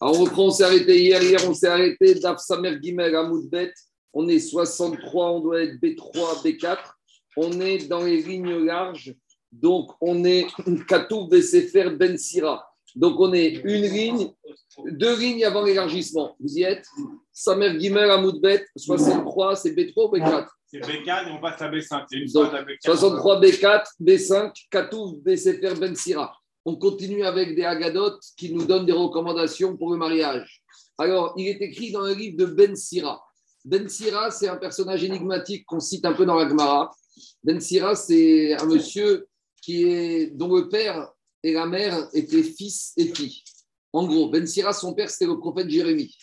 Alors, on reprend, on s'est arrêté hier. Hier, on s'est arrêté d'Af Samer Gimel à. On est 63, on doit être B3, B4. On est dans les lignes larges. Donc, on est Katou Bessefer Ben Sira. Donc, on est une ligne, deux lignes avant l'élargissement. Vous y êtes? Samer Gimel à Moudbet, 63, c'est B3 ou B4 C'est B4 et on passe à B5. C'est une Donc, à B4. 63 B4, B5, Katou Bessefer Ben Sira. On continue avec des agadotes qui nous donnent des recommandations pour le mariage. Alors, il est écrit dans le livre de Ben Sira. Ben Sira, c'est un personnage énigmatique qu'on cite un peu dans la Gemara. Ben Sira, c'est un monsieur qui est, dont le père et la mère étaient fils et filles. En gros, Ben Sira, son père, c'était le prophète Jérémie.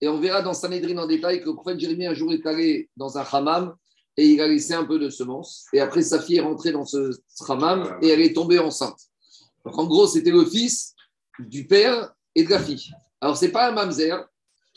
Et on verra dans Sanhedrin en détail que le prophète Jérémie, un jour, est allé dans un hammam et il a laissé un peu de semences. Et après, sa fille est rentrée dans ce hammam et elle est tombée enceinte. Donc, en gros, c'était le fils du père et de la fille. Alors, ce n'est pas un mamzer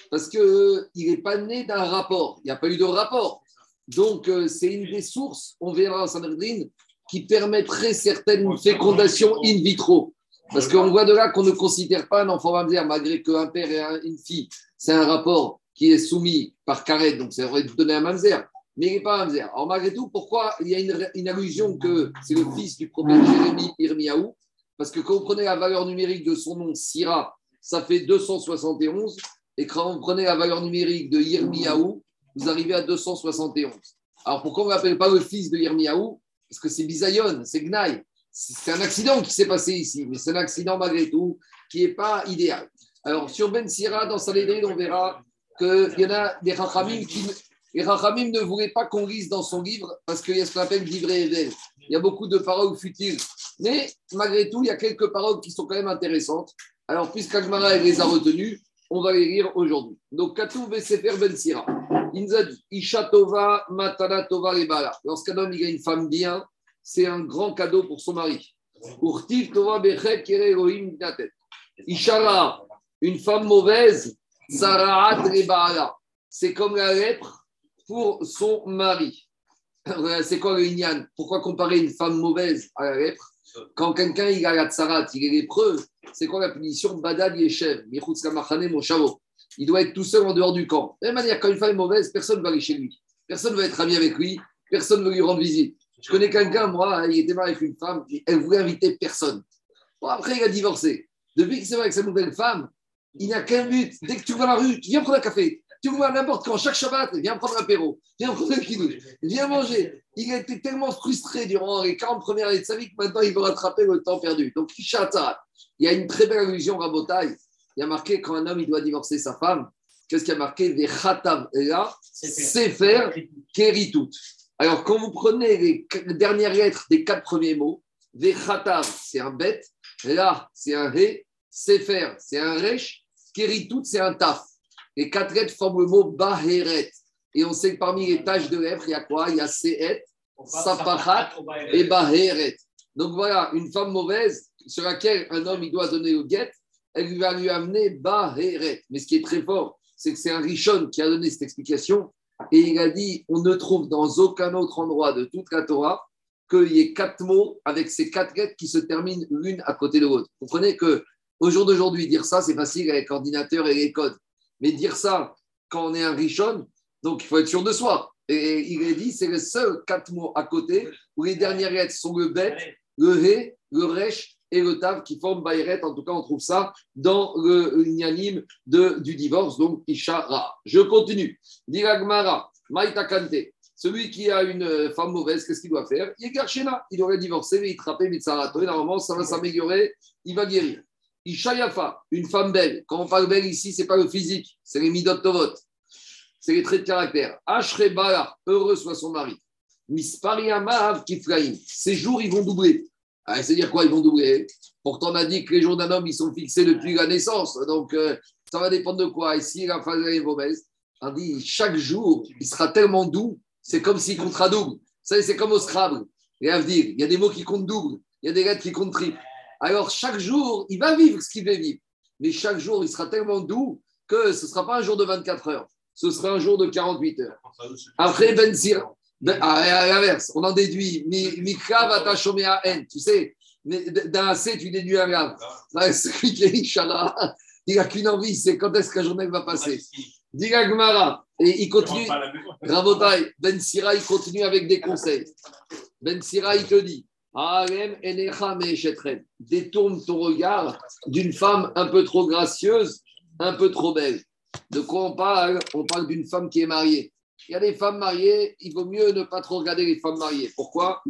parce qu'il n'est pas né d'un rapport. Il n'y a pas eu de rapport. Donc, euh, c'est une des sources, on verra dans Sanhedrin, qui permettrait certaines fécondations in vitro. Parce qu'on voit de là qu'on ne considère pas un enfant mamzer, malgré qu'un père et un- une fille, c'est un rapport qui est soumis par carré, donc ça aurait donné un mamzer. Mais il n'est pas un mamzer. Alors, malgré tout, pourquoi il y a une, une allusion que c'est le fils du prophète Jérémie Irmiaou Parce que quand vous prenez la valeur numérique de son nom, Sira, ça fait 271. Et quand vous prenez la valeur numérique de Yirmiyahu, vous arrivez à 271. Alors pourquoi on ne l'appelle pas le fils de Yirmiyahu? Parce que c'est Bisayon, c'est Gnaï. C'est un accident qui s'est passé ici, mais c'est un accident malgré tout qui n'est pas idéal. Alors sur Ben Sira, dans Salédrine, on verra qu'il y en a des Rachamim qui. Ne voulaient pas qu'on lise dans son livre parce qu'il y a ce qu'on appelle livré Evel. Il y a beaucoup de paroles futiles. Mais malgré tout, il y a quelques paroles qui sont quand même intéressantes. Alors, puisqu'Agmara les a retenues, on va les lire aujourd'hui. Donc, Katou Sefer Ben Sira. Il nous a dit Isha Tova, Matana Tova Lebala. Lorsqu'un homme a une femme bien, c'est un grand cadeau pour son mari. Urtiv Tova Bechet Kere Elohim. Ishara, une femme mauvaise, Sarahat Lebala. C'est comme la lèpre pour son mari. C'est quoi le Inyan? Pourquoi comparer une femme mauvaise à la lèpre? Quand quelqu'un il a la tsarat, il est lépreux, c'est quoi la punition? Badad Yeshev, Moshavo. Il doit être tout seul en dehors du camp. De la même manière, quand une femme est mauvaise, personne ne va aller chez lui. Personne ne va être ami avec lui. Personne ne veut lui rendre visite. Je connais quelqu'un, moi, il était marié avec une femme, elle voulait inviter personne. Bon, après, il a divorcé. Depuis qu'il s'est marié avec sa nouvelle femme, il n'a qu'un but. Dès que tu vas à la rue, tu viens prendre un café. Tu vois n'importe quand, chaque Shabbat, viens prendre un apéro, viens prendre un kidouche, viens manger. Il a été tellement frustré durant les 40 premières années de sa vie que maintenant il veut rattraper le temps perdu. Donc, il y a une très belle allusion, Rabotai. Il y a marqué quand un homme il doit divorcer sa femme, qu'est-ce qu'il y a marqué? Des Khatam là, Sefer Keritut. Alors, quand vous prenez les dernières lettres des quatre premiers mots, Vechatam, c'est un bête, là, c'est un He, Sefer, c'est un Resh, Keritut, c'est un Taf. Les quatre lettres forment le mot Baheret. Et on sait que parmi les tâches de lèvres, il y a quoi? Il y a Sehet, Sapachat et Baheret. Donc voilà, une femme mauvaise sur laquelle un homme il doit donner le guet, elle va lui amener Baheret. Mais ce qui est très fort, c'est que c'est un Rishon qui a donné cette explication. Et il a dit on ne trouve dans aucun autre endroit de toute la Torah qu'il y ait quatre mots avec ces quatre lettres qui se terminent l'une à côté de l'autre. Vous comprenez que au jour d'aujourd'hui, dire ça, c'est facile avec l'ordinateur et les codes. Mais dire ça quand on est un Rishon, donc il faut être sûr de soi. Et il est dit, c'est les seuls quatre mots à côté où les dernières lettres sont le bet, le he, le resh et le tav qui forment Bayret. En tout cas, on trouve ça dans le Nyanim de, du divorce, donc Ishara. Je continue. Diragmara, Maïta Kante. Celui qui a une femme mauvaise, qu'est-ce qu'il doit faire? Il est Garchena. Il aurait divorcé, mais il trappait Mitsarato. Et normalement, ça va s'améliorer, il va guérir. Ishayafa, une femme belle. Quand on parle belle ici, ce n'est pas le physique, c'est les midot tovot. C'est les traits de caractère. Ashrebala, heureux soit son mari. Mispariamav kiflaim. Ces jours, ils vont doubler. Ah, C'est-à-dire quoi, ils vont doubler? Pourtant, on a dit que les jours d'un homme, ils sont fixés depuis la naissance. Donc, euh, ça va dépendre de quoi? Ici, la phase est mauvaise. On dit, chaque jour, il sera tellement doux, c'est comme s'il comptera double. Vous savez, c'est comme au Scrabble. Et il y a des mots qui comptent double, il y a des lettres qui comptent triple. Alors, chaque jour, il va vivre ce qu'il veut vivre. Mais chaque jour, il sera tellement doux que ce ne sera pas un jour de 24 heures. Ce sera un jour de 48 heures. Après, Ben Sira, ben, à, à l'inverse, on en déduit. Mi- Mikra va t'achomer à N. Tu sais, d'un assez, tu déduis un grave. Celui qui est Inch'Allah, il n'a qu'une envie, c'est quand est-ce que la journée va passer. Diga Gmara, et il continue. Rabotai, Ben Sira, il continue avec des conseils. Ben Sira, il te dit Détourne ton regard d'une femme un peu trop gracieuse, un peu trop belle. De quoi on parle? On parle d'une femme qui est mariée. Il y a des femmes mariées, il vaut mieux ne pas trop regarder les femmes mariées. Pourquoi?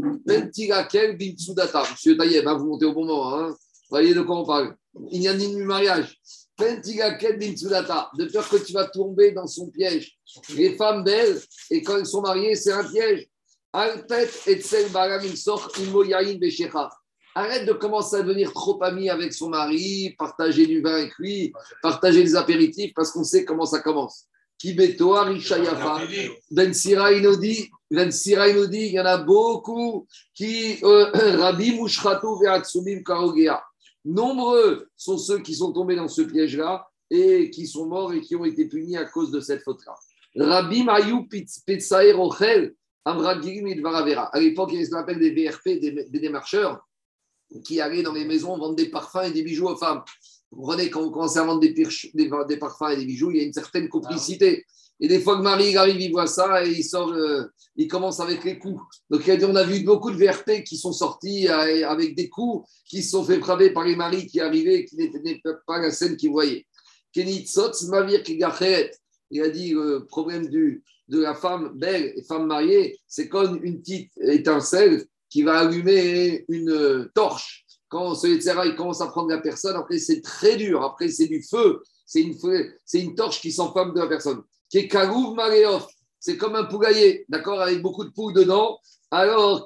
Monsieur Taïeb, hein, vous montez au bon moment. Hein. Vous voyez de quoi on parle? Il n'y a ni du mariage. De peur que tu vas tomber dans son piège. Les femmes belles, et quand elles sont mariées, c'est un piège. Arrête de commencer à devenir trop ami avec son mari, partager du vin avec lui, partager des apéritifs, parce qu'on sait comment ça commence. Kibeto, Arishayafa, Ben Sira il Ben il y en a beaucoup qui, euh, Rabbi Mushratou Veatsumim Karogea. Nombreux sont ceux qui sont tombés dans ce piège-là et qui sont morts et qui ont été punis à cause de cette faute-là. Rabbi Mayu Petsaer Ochel, à l'époque, il y avait ce qu'on appelle des VRP, des, démarcheurs, qui allaient dans les maisons vendre des parfums et des bijoux aux femmes. Vous comprenez, quand on commence à vendre des, des, parfums et des bijoux, il y a une certaine complicité. Et des fois que Marie arrive, il voit ça et il sort, euh, il commence avec les coups. Donc il a dit, on a vu beaucoup de VRP qui sont sortis euh, avec des coups, qui se sont fait frapper par les maris qui arrivaient, qui n'étaient pas la scène qu'ils voyaient. Il a dit, le problème du, de la femme belle et femme mariée, c'est comme une petite étincelle qui va allumer une torche. Quand ce etc., il commence à prendre la personne, après c'est très dur, après c'est du feu, c'est une, une torche qui s'enflamme de la personne. C'est comme un poulailler, d'accord, avec beaucoup de poules dedans. Alors.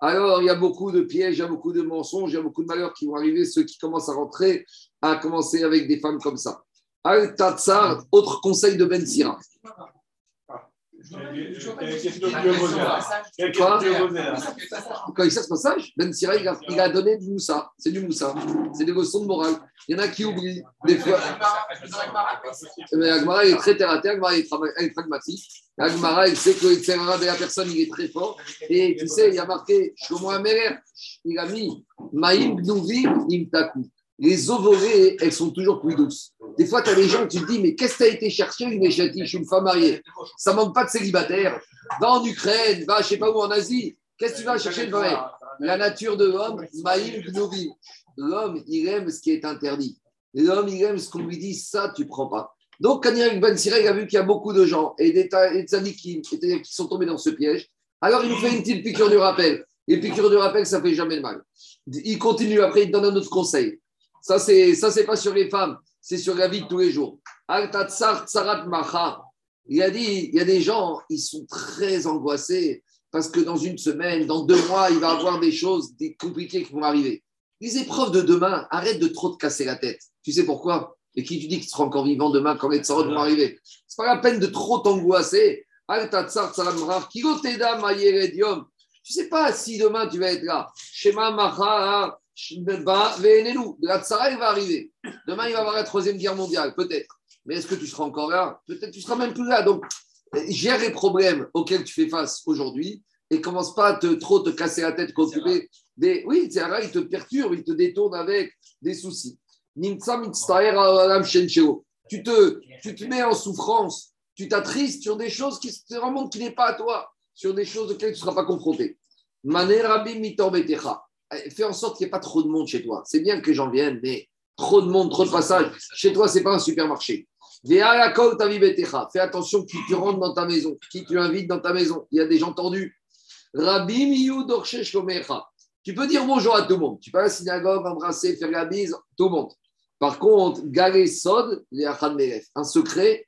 Alors, il y a beaucoup de pièges, il y a beaucoup de mensonges, il y a beaucoup de malheurs qui vont arriver, ceux qui commencent à rentrer, à commencer avec des femmes comme ça. Al-Tatsar, autre conseil de Ben Sira. Quand il sert ce passage, Ben Sira, il a, donné du moussa. C'est du moussa. C'est des leçons de morale. Il y en a qui oublient. Des. Mais Agmara, est très terre à terre. Agmara, est pragmatique. Agmara, il sait que le de la personne, il est très fort. Et tu sais, il a marqué Shlomo Améler. Il a mis Maïm Gnuvim Imtaku les eaux elles sont toujours plus douces. Des fois, tu as des gens, tu te dis, mais qu'est-ce que tu as été chercher une Je suis une femme mariée? Ça manque pas de célibataire. Va en Ukraine, va je sais pas où en Asie. Qu'est-ce que tu vas chercher de vrai? La nature de l'homme, Maïm L'homme, il aime ce qui est interdit. L'homme, il aime ce qu'on lui dit, ça, tu prends pas. Donc, il Ben Siré, il a vu qu'il y a beaucoup de gens et des, qui, qui, sont tombés dans ce piège. Alors, il nous fait une petite piqûre du rappel. Et piqûre du rappel, ça fait jamais de mal. Il continue, après, il donne un autre conseil. Ça, c'est ça c'est pas sur les femmes, c'est sur la vie de tous les jours. Il a dit, il y a des gens, ils sont très angoissés parce que dans une semaine, dans deux mois, il va y avoir des choses compliquées qui vont arriver. Les épreuves de demain, arrête de trop te casser la tête. Tu sais pourquoi? Et qui tu dis que tu encore vivant demain quand les tsarot vont arriver? C'est pas la peine de trop t'angoisser. Tu sais pas si demain tu vas être là. Shema Macha la tsara, va arriver. Demain, il va y avoir la troisième guerre mondiale, peut-être. Mais est-ce que tu seras encore là? Peut-être tu seras même plus là. Donc, gère les problèmes auxquels tu fais face aujourd'hui et commence pas à te, trop te casser la tête, qu'occuper des. Oui, Tsara, il te perturbe, il te détourne avec des soucis. Tu te, tu te mets en souffrance, tu t'attristes sur des choses qui te remontent qui n'est pas à toi, sur des choses auxquelles tu ne seras pas confronté. Rabbi eh, fais en sorte qu'il n'y ait pas trop de monde chez toi. C'est bien que les gens viennent, mais trop de monde, trop de passages. Chez toi, ce n'est pas un supermarché. Fais attention qui tu rentres dans ta maison, qui tu invites dans ta maison. Il y a des gens tendus. Tu peux dire bonjour à tout le monde. Tu peux à la synagogue, embrasser, faire la bise, tout le monde. Par contre, Galé Sod, un secret,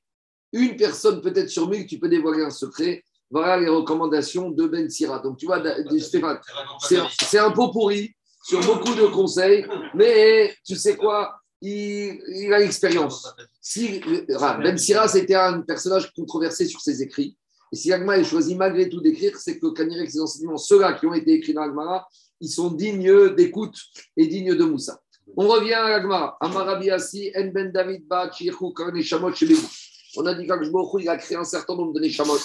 une personne peut-être sur mille, tu peux dévoiler un secret. Voilà les recommandations de Ben Sira. Donc, tu vois, Stéphane, c'est un pot pourri sur beaucoup de conseils, mais tu sais quoi il, a l'expérience. Si, ben Sira, c'était un personnage controversé sur ses écrits. Et si Agma a choisi malgré tout d'écrire, c'est que quand il ses enseignements, ceux-là qui ont été écrits dans Agmara, ils sont dignes d'écoute et dignes de Moussa. On revient à Agmara. Amarabiasi, En Ben David Ba, On a dit qu'Agmara, il a créé un certain nombre de Neshamot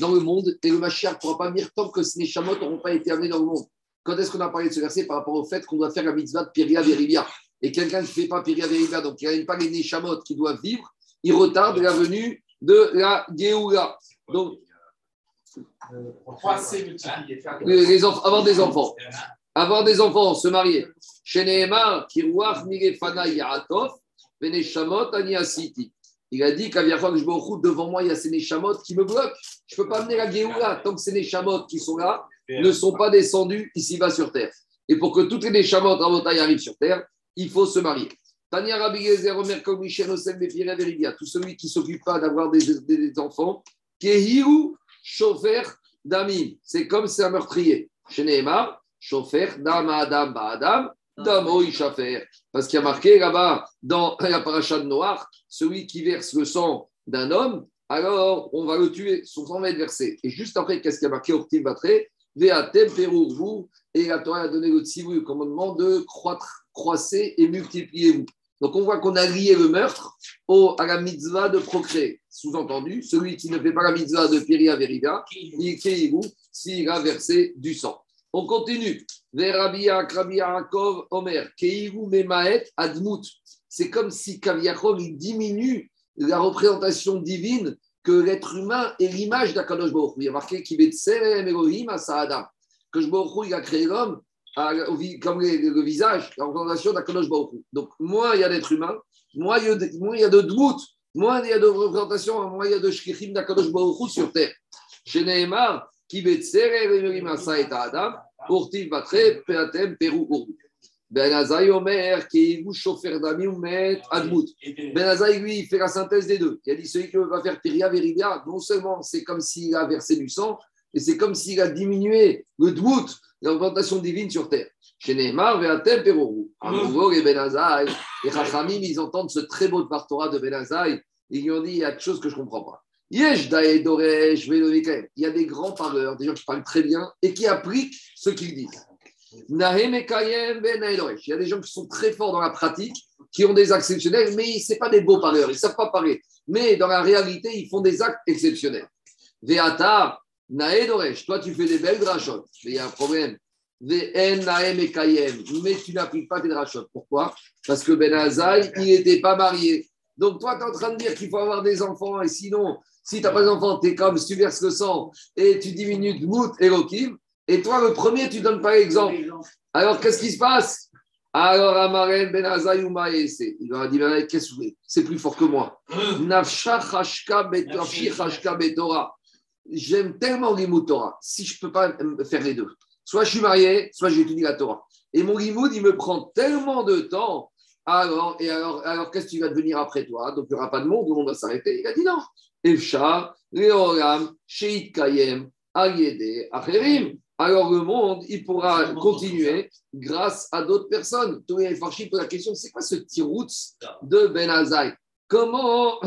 dans le monde et le Mashiach ne pourra pas venir tant que ces Neshamot n'auront pas été amenés dans le monde. Quand est-ce qu'on a parlé de ce verset par rapport au fait qu'on doit faire la mitzvah de Piria Verivia Et quelqu'un qui ne fait pas Piria Verivia, donc il n'y a pas les Neshamot qui doivent vivre, il retarde la venue de la Géoula. Donc, les enfants, avoir des enfants. Avoir des enfants, se marier. Chez Nehemar, Kirouach, Mirefana, Yaakov, Veneshamot, Aniasiti. Il a dit qu'à que je me route devant moi, il y a ces Neshamot qui me bloquent. Je ne peux pas amener la Géoula tant que ces Neshamot qui sont là ne sont pas descendus ici-bas sur terre. Et pour que toutes les Neshamot Rabotai arrivent sur terre, il faut se marier. Tania Rabbi Gezer, Omer Michel Osel Befire Veridia, tout celui qui ne s'occupe pas d'avoir des, des, enfants, Kehiru Chofer Damim, c'est comme c'est un meurtrier. Chez Nehemar, Chofer Dam Adam Adam, Damo Ishafer. Parce qu'il y a marqué là-bas dans la paracha de Noir, celui qui verse le sang d'un homme, alors on va le tuer, son sang va être versé. Et juste après, qu'est-ce qu'il y a marqué au petit Batre Veatem vous et la Torah a donné le tzivou, le commandement de croître, croissez et multipliez-vous. Donc on voit qu'on a lié le meurtre au, à la mitzvah de procréer. Sous-entendu, celui qui ne fait pas la mitzvah de Piria Veriga, il s'il a versé du sang. On continue. Verabia, Krabia, Omer, Keigu, Memaet, Admut. C'est comme si Kaviachov diminue la représentation divine que l'être humain est l'image d'Akadosh Baruch Il y a marqué Elohim. Que Baruch il a créé l'homme comme le, visage, la représentation d'Akadosh Baruch Donc, moins il y a d'êtres humains, moins il y a de, moins il y a de dmout, moins il y a de représentation, moins il y a de shkichim d'Akadosh Baruch sur terre. Chez Nehemar, qui Adam, Peatem, Peru, Urdu. Ben Azaï Omer, qui est chauffeur d'ami ou met Admout. Ben Azaï, lui, il fait la synthèse des deux. Il a dit celui qui va faire Piria Veridia, non seulement c'est comme s'il a versé du sang, mais c'est comme s'il a diminué le Dmout, l'augmentation divine sur terre. Chez Neymar, Veatem, Peru. À nouveau, les Ben Azaï, les Chachamim, ils entendent ce très beau Partora de Ben Azaï. Ils lui ont dit il y a des choses que je ne comprends pas. Yesh Il y a des grands parleurs, des gens qui parlent très bien et qui appliquent ce qu'ils disent. Ben Il y a des gens qui sont très forts dans la pratique, qui ont des actes exceptionnels, mais ce pas des beaux parleurs, ils ne savent pas parler. Mais dans la réalité, ils font des actes exceptionnels. Veata, Naedoresh, toi tu fais des belles drachot, mais il y a un problème. Mais tu n'appliques pas tes drachot. Pourquoi? Parce que Ben Azaï, il n'était pas marié. Donc toi, tu es en train de dire qu'il faut avoir des enfants, et sinon, si tu n'as pas d'enfants, tu es comme si tu verses le sang et tu diminues de mout et et toi, le premier, tu ne donnes pas l'exemple. Alors, qu'est-ce qui se passe? Alors, Amaren Ben Azaï il leur a dit Qu'est-ce que vous C'est plus fort que moi. J'aime tellement l'imoud Torah, si je ne peux pas faire les deux. Soit je suis marié, soit j'étudie la Torah. Et mon limoud, il me prend tellement de temps. Alors, et alors, alors qu'est-ce qui va devenir après toi? Donc, il n'y aura pas de monde, le monde va s'arrêter. Il a dit non. Efcha, Leoram, Sheit Kayem, Ayede, Acherim alors le monde, il pourra continuer grâce à d'autres personnes. Toué Farchi pose la question, c'est quoi ce tirout de Ben Azaï Comment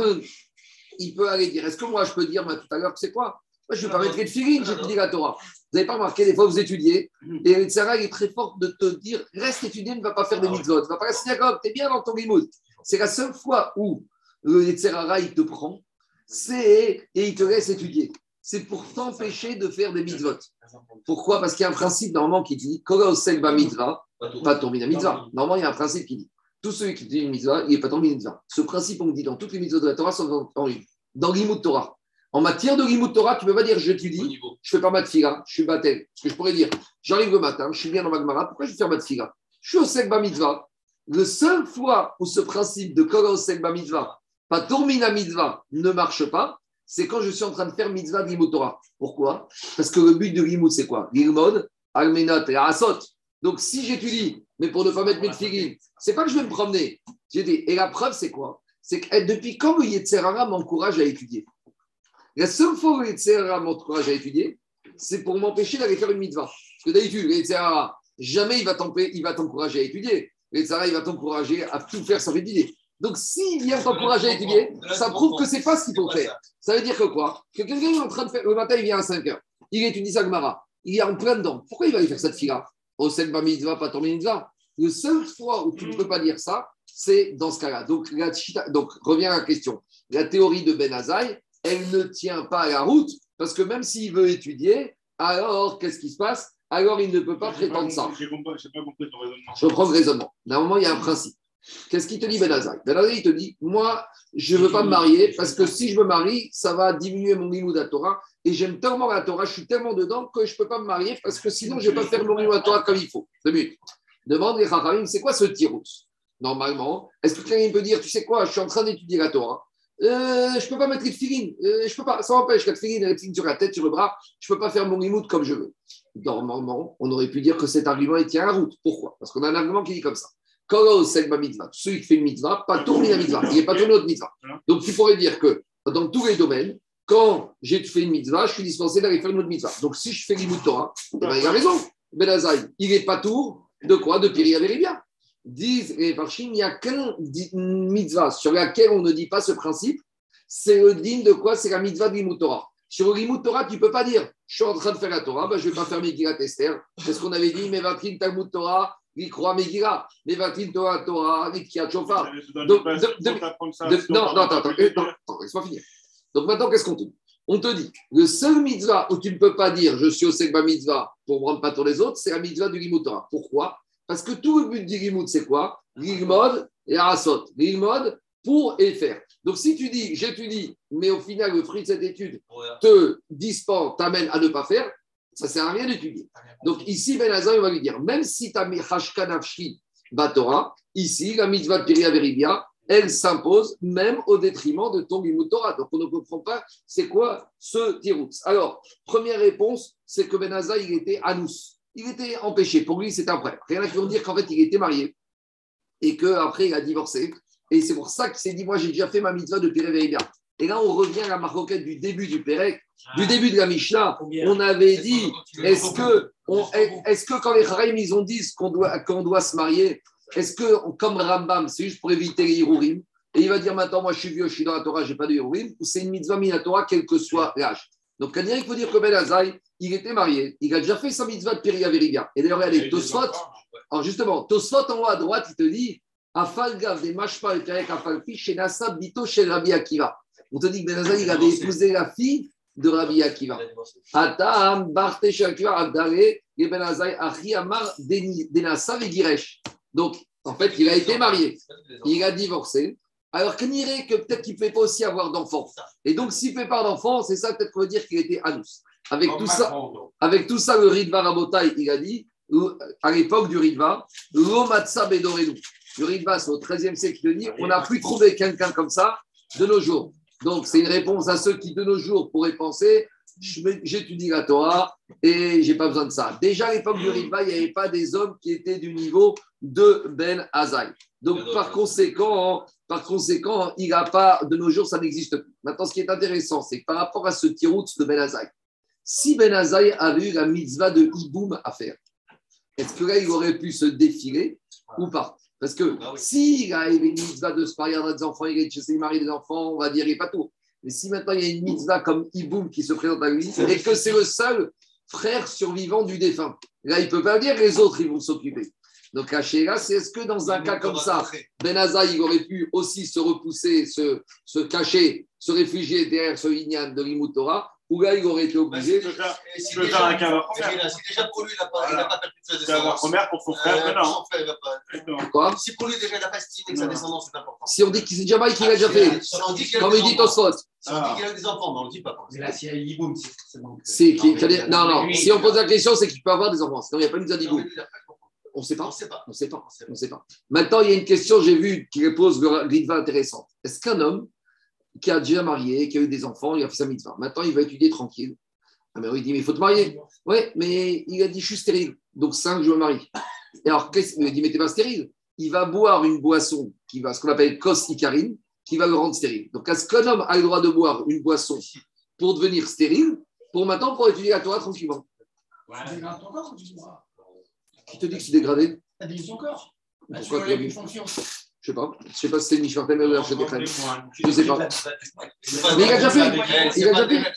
il peut aller dire? Est-ce que moi, je peux dire tout à l'heure, c'est quoi? Moi, je ne vais pas mettre de j'ai j'étudie la Torah. Vous n'avez pas remarqué, des fois, vous étudiez, et le Sarah est très fort de te dire reste étudier, ne va pas faire des mitzvot, ne va pas à la synagogue, tu es bien dans ton limoud. C'est la seule fois où le il te prend, c'est et il te laisse étudier c'est pour t'empêcher de faire des mitzvot. Pourquoi? Parce qu'il y a un principe normalement qui dit ba mitzvah, pas tomber mitzvah. Normalement, il y a un principe qui dit tout celui qui dit une mitzvah, il n'est pas tombé mitzvah. Ce principe, on dit dans toutes les mitzvahs de la Torah, sont dans, dans l'imout Torah. En matière de l'imout Torah, tu ne peux pas dire je dis, je ne fais pas ma tfila, je suis baptême. Parce que je pourrais dire j'arrive le matin, je suis bien dans ma gemara, pourquoi je vais faire ma tfila? Je suis au segba mitzvah. Le seul fois où ce principe de kol ba mitzvah, pas tourmina mitzvah, ne marche pas, c'est quand je suis en train de faire mitzvah de Torah. Pourquoi? Parce que le but de l'imout, c'est quoi? L'ilmod, almenot et asot. Donc, si j'étudie, mais pour ne pas mettre mes ce c'est pas que je vais me promener. Et la preuve, c'est quoi? C'est que eh, depuis quand le Yetzerara m'encourage à étudier? La seule fois où le Yetzerara m'encourage à étudier, c'est pour m'empêcher d'aller faire une mitzvah. Parce que d'habitude, le Yetzerara, jamais il va t'encourager à étudier. Le Yetzerara, il va t'encourager à tout faire sans étudier. Donc, s'il vient t'encourager à étudier, ça prouve que ce n'est pas ce qu'il faut faire. Ça veut dire que quoi? Que quelqu'un est en train de faire. Le matin, il vient à 5 heures. Il étudie sa Gemara. Il est en plein dedans. Pourquoi il va aller faire cette fila? Au Selba Mitzvah, pas ton Mitzvah. Le seul fois où tu ne peux pas dire ça, c'est dans ce cas-là. Donc, donc, revient à la question. La théorie de Ben Azaï, elle ne tient pas à la route parce que même s'il veut étudier, alors qu'est-ce qui se passe? Alors il ne peut pas prétendre ça. Je n'ai pas compris ton raisonnement. Je reprends le raisonnement. D'un moment, il y a un principe. Qu'est-ce qu'il te dit, Ben Azaï Ben il te dit Moi, je ne veux pas me marier parce que si je me marie, ça va diminuer mon de Torah. Et j'aime tellement la Torah, je suis tellement dedans que je ne peux pas me marier parce que sinon, je ne vais pas faire mon de Torah comme il faut. Deux minutes. Demande les Chachamim c'est quoi ce tirous Normalement, est-ce que quelqu'un peut dire Tu sais quoi, je suis en train d'étudier la Torah. Euh, je ne peux pas mettre les filines. Euh, je peux pas, ça m'empêche, la les filines sur la tête, sur le bras, je ne peux pas faire mon limoud comme je veux. Normalement, on aurait pu dire que cet argument il tient la route. Pourquoi? Parce qu'on a un argument qui dit comme ça. Celui qui fait une mitzvah, pas tourner la mitzvah, il n'est pas tourné autre mitzvah. Donc tu pourrais dire que dans tous les domaines, quand j'ai fait une mitzvah, je suis dispensé d'aller faire une autre mitzvah. Donc si je fais l'imoud Torah, eh ben, il a raison. Benazaï, il n'est pas tour de quoi? De Piri bien. Disent les Farchim, il n'y a qu'un mitzvah sur laquelle on ne dit pas ce principe, c'est le digne de quoi? C'est la mitzvah de l'imoud Torah. Sur l'imoud Torah, tu ne peux pas dire, je suis en train de faire la Torah, ben, je ne vais pas faire mes Esther. C'est ce qu'on avait dit, mais Vatrin Talmud Torah, il croit Megillah, mais va-t-il Torah, Torah, Shofar Donc, non, non, attends, attends, laisse-moi finir. Donc maintenant, qu'est-ce qu'on te dit? On te dit, le seul mitzvah où tu ne peux pas dire je suis au Segba mitzvah pour ne prendre pas tous les autres, c'est la mitzvah du Torah. Pourquoi? Parce que tout le but du Limut, c'est quoi? L'ilmod et Arasot. L'ilmod pour et faire. Donc si tu dis j'étudie, mais au final, le fruit de cette étude te dispense, t'amène à ne pas faire, ça ne sert à rien d'étudier. Donc ici, Ben Azar, il va lui dire, même si tu as mis Batora, ici, la mitzvah de elle s'impose même au détriment de ton Torah. Donc on ne comprend pas c'est quoi ce tirout. Alors, première réponse, c'est que Ben Azar, il était anous. Il était empêché. Pour lui, c'est un prêtre. Rien à dire qu'en fait, il était marié et qu'après, il a divorcé. Et c'est pour ça qu'il s'est dit, moi, j'ai déjà fait ma mitzvah de Veribia. Et là, on revient à la maroquette du début du Pérec, du ah. début de la Mishnah. On avait dit, est-ce que, est que quand les Harim, ils ont dit qu'on doit, qu'on doit se marier, est-ce que, comme Rambam, c'est juste pour éviter les Hirurim Et il va dire maintenant, moi je suis vieux, je suis dans la Torah, je n'ai pas de Hirurim, ou c'est une mitzvah minatora, quel que soit l'âge. Donc, il faut dire que Ben Azaï, il était marié, il a déjà fait sa mitzvah de Piria Veriga. Et d'ailleurs, regardez, Tosfot, alors justement, Tosfot en haut à droite, il te dit, Afalgav des Mashpa et Perek Afalfi, chez Nasa, Bito, chez Rabbi Akiva. On te dit que Ben il avait épousé la fille de Rabbi Akiva. Atam, et Achi Amar, Denasa et Giresh. Donc, en fait, il a été marié. Il a divorcé. Alors qu'il que peut-être qu'il ne pouvait pas aussi avoir d'enfants. Et donc, s'il ne fait pas d'enfants, c'est ça peut-être qu'on veut dire qu'il était anus. Avec tout, ça, avec tout ça, le Ridva Rabotai, il a dit, à l'époque du Ridva, l'Omatsa Bedorenu. Le Ridva, c'est au XIIIe siècle, il dit, on n'a plus trouvé quelqu'un comme ça de nos jours. Donc, c'est une réponse à ceux qui, de nos jours, pourraient penser j'étudie la Torah et j'ai pas besoin de ça. Déjà à l'époque du Ritva, il n'y avait pas des hommes qui étaient du niveau de Ben Azaï. Donc, par conséquent, par conséquent, il n'a pas, de nos jours, ça n'existe plus. Maintenant, ce qui est intéressant, c'est que par rapport à ce tirout de Ben Azaï, si Ben Azaï avait eu la mitzvah de Iboum à faire, est-ce que là, il aurait pu se défiler ou pas? Parce que ah s'il a une mitzvah de se marier avec des enfants, il est maris des enfants, on va dire, il n'est pas tout. Mais si maintenant il y a une mitzvah comme Iboum qui se présente à lui, et que c'est le seul frère survivant du défunt, là, il ne peut pas dire les autres, ils vont s'occuper. Donc, là, c'est est-ce que dans un cas comme ça, Ben il aurait pu aussi se repousser, se, se cacher, se réfugier derrière ce lignan de l'Imoutora où là, il aurait été obligé. Faire un cas Si déjà pour lui, il n'a pas, pas perdu sa descendance. La première pour son frère, euh, non. Quoi Si pour lui, déjà, il n'a pas estimé que sa descendance est importante. Si on dit qu'il s'est déjà marié, qu'il a déjà fait. Comme il dit Tosfot. Si on dit qu'il a des enfants, mais on ne le dit pas. Mais là, s'il y a Yiboum, c'est forcément. Non, non. Si on pose la question, c'est qu'il peut avoir des enfants. Sinon, il n'y a pas une d'Iboum. On ne sait pas. On ne sait pas. On sait pas. On sait pas. Maintenant, il y a une question, j'ai vu, qui pose Ritva intéressante. Est-ce qu'un homme qui a déjà marié, qui a eu des enfants, il a fait sa mitzvah. Maintenant, il va étudier tranquille. Ah, mais il dit, mais il faut te marier. Oui, mais il a dit, je suis stérile. Donc, cinq, je me marie. Et alors, il dit, mais t'es pas stérile. Il va boire une boisson qui va, ce qu'on appelle kos ikarine, qui va le rendre stérile. Donc, est-ce qu'un homme a le droit de boire une boisson pour devenir stérile, pour maintenant, pour étudier la Torah tranquillement Qui te dit que c'est dégradé? Ça dit son corps? Pourquoi tu fonction je sais pas. Je sais pas si c'est Michel Temer ou Je ne sais pas. Mais il a déjà fait. Il a déjà fait.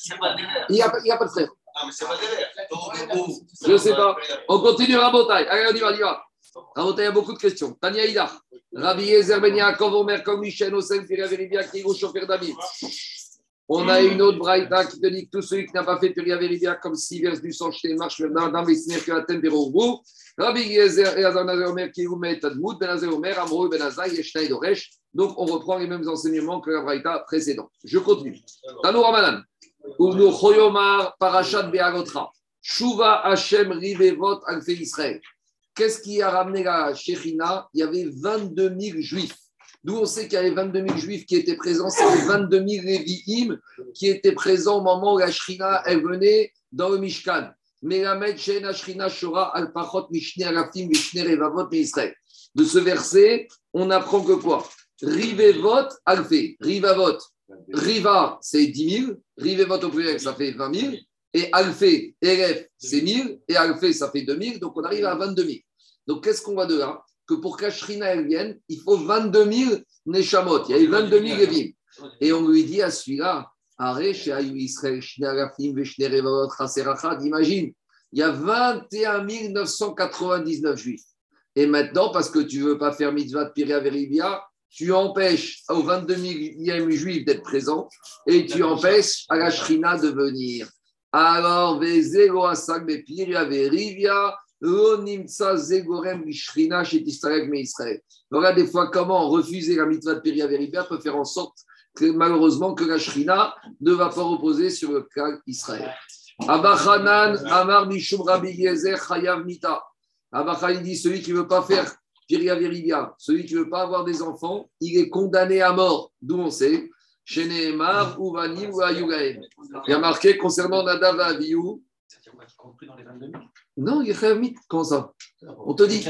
Il n'y a, a, pas de frère. Ah, mais c'est pas derrière. Je ne sais pas. On continue Rabotai. Allez, on y va, on y va. Rabotai, il y a beaucoup de questions. Tania Ida. Rabbi Yezer Ben Yaakov, Omer, comme Michel, Osen, Firia, Veribia, Kigo, Chofer, David. On a une autre braïta qui te dit que tout celui qui n'a pas fait Peria Veridia, comme s'il verse du sang chez les marches, dans les signes que la tempéro au Rabbi Yezer et Azanazer Omer qui vous met Tadmout, Ben Azer Omer, Amrou, Ben Azai, Yeshnaï Doresh. Donc, on reprend les mêmes enseignements que la braïta précédente. Je continue. Tanou Ramadan. Uvnu Choyomar, Parashat Beagotra. Shuva Hashem Rivevot Alfe Israël. Qu'est-ce qui a ramené la Shechina Il y avait 22 000 juifs. D'où on sait qu'il y avait 22 000 juifs qui étaient présents, c'est les 22 000 Lévi'im qui étaient présents au moment où la Shrina est venue dans le Mishkan. De ce verset, on apprend que quoi? Rivevot alfe, rivavot. Riva, c'est 10 000. Rivevot au ça fait 20 000. Et alfe, RF, c'est 1000. Et alfe, ça fait 2000. Donc on arrive à 22 000. Donc qu'est-ce qu'on voit de là? Que pour qu'Ashrina elle vienne, il faut 22 000 Neshamot. Il y a eu 22 000 Levim. Et on lui dit à celui-là, Imagine, il y a 21 999 juifs. Et maintenant, parce que tu ne veux pas faire mitzvah de Piria Veribia, tu empêches aux 22 000 juifs d'être présents et tu empêches à la Shrina de venir. Alors, Vezelo Asag Piria Veribia, voilà des fois comment refuser la mitzvah de Piria Veribia peut faire en sorte que malheureusement que la Shrina ne va pas reposer sur le cas Israël. Abachanan Amar Mishum Rabbi Yezer Chayav Mita. Abachanan dit celui qui ne veut pas faire Piria Veribia, celui qui ne veut pas avoir des enfants, il est condamné à mort. D'où on sait Chez Nehemar, Uvani ou Il y a marqué concernant Nadav Aviou. Non, il y a mythe. Comment ça On te dit.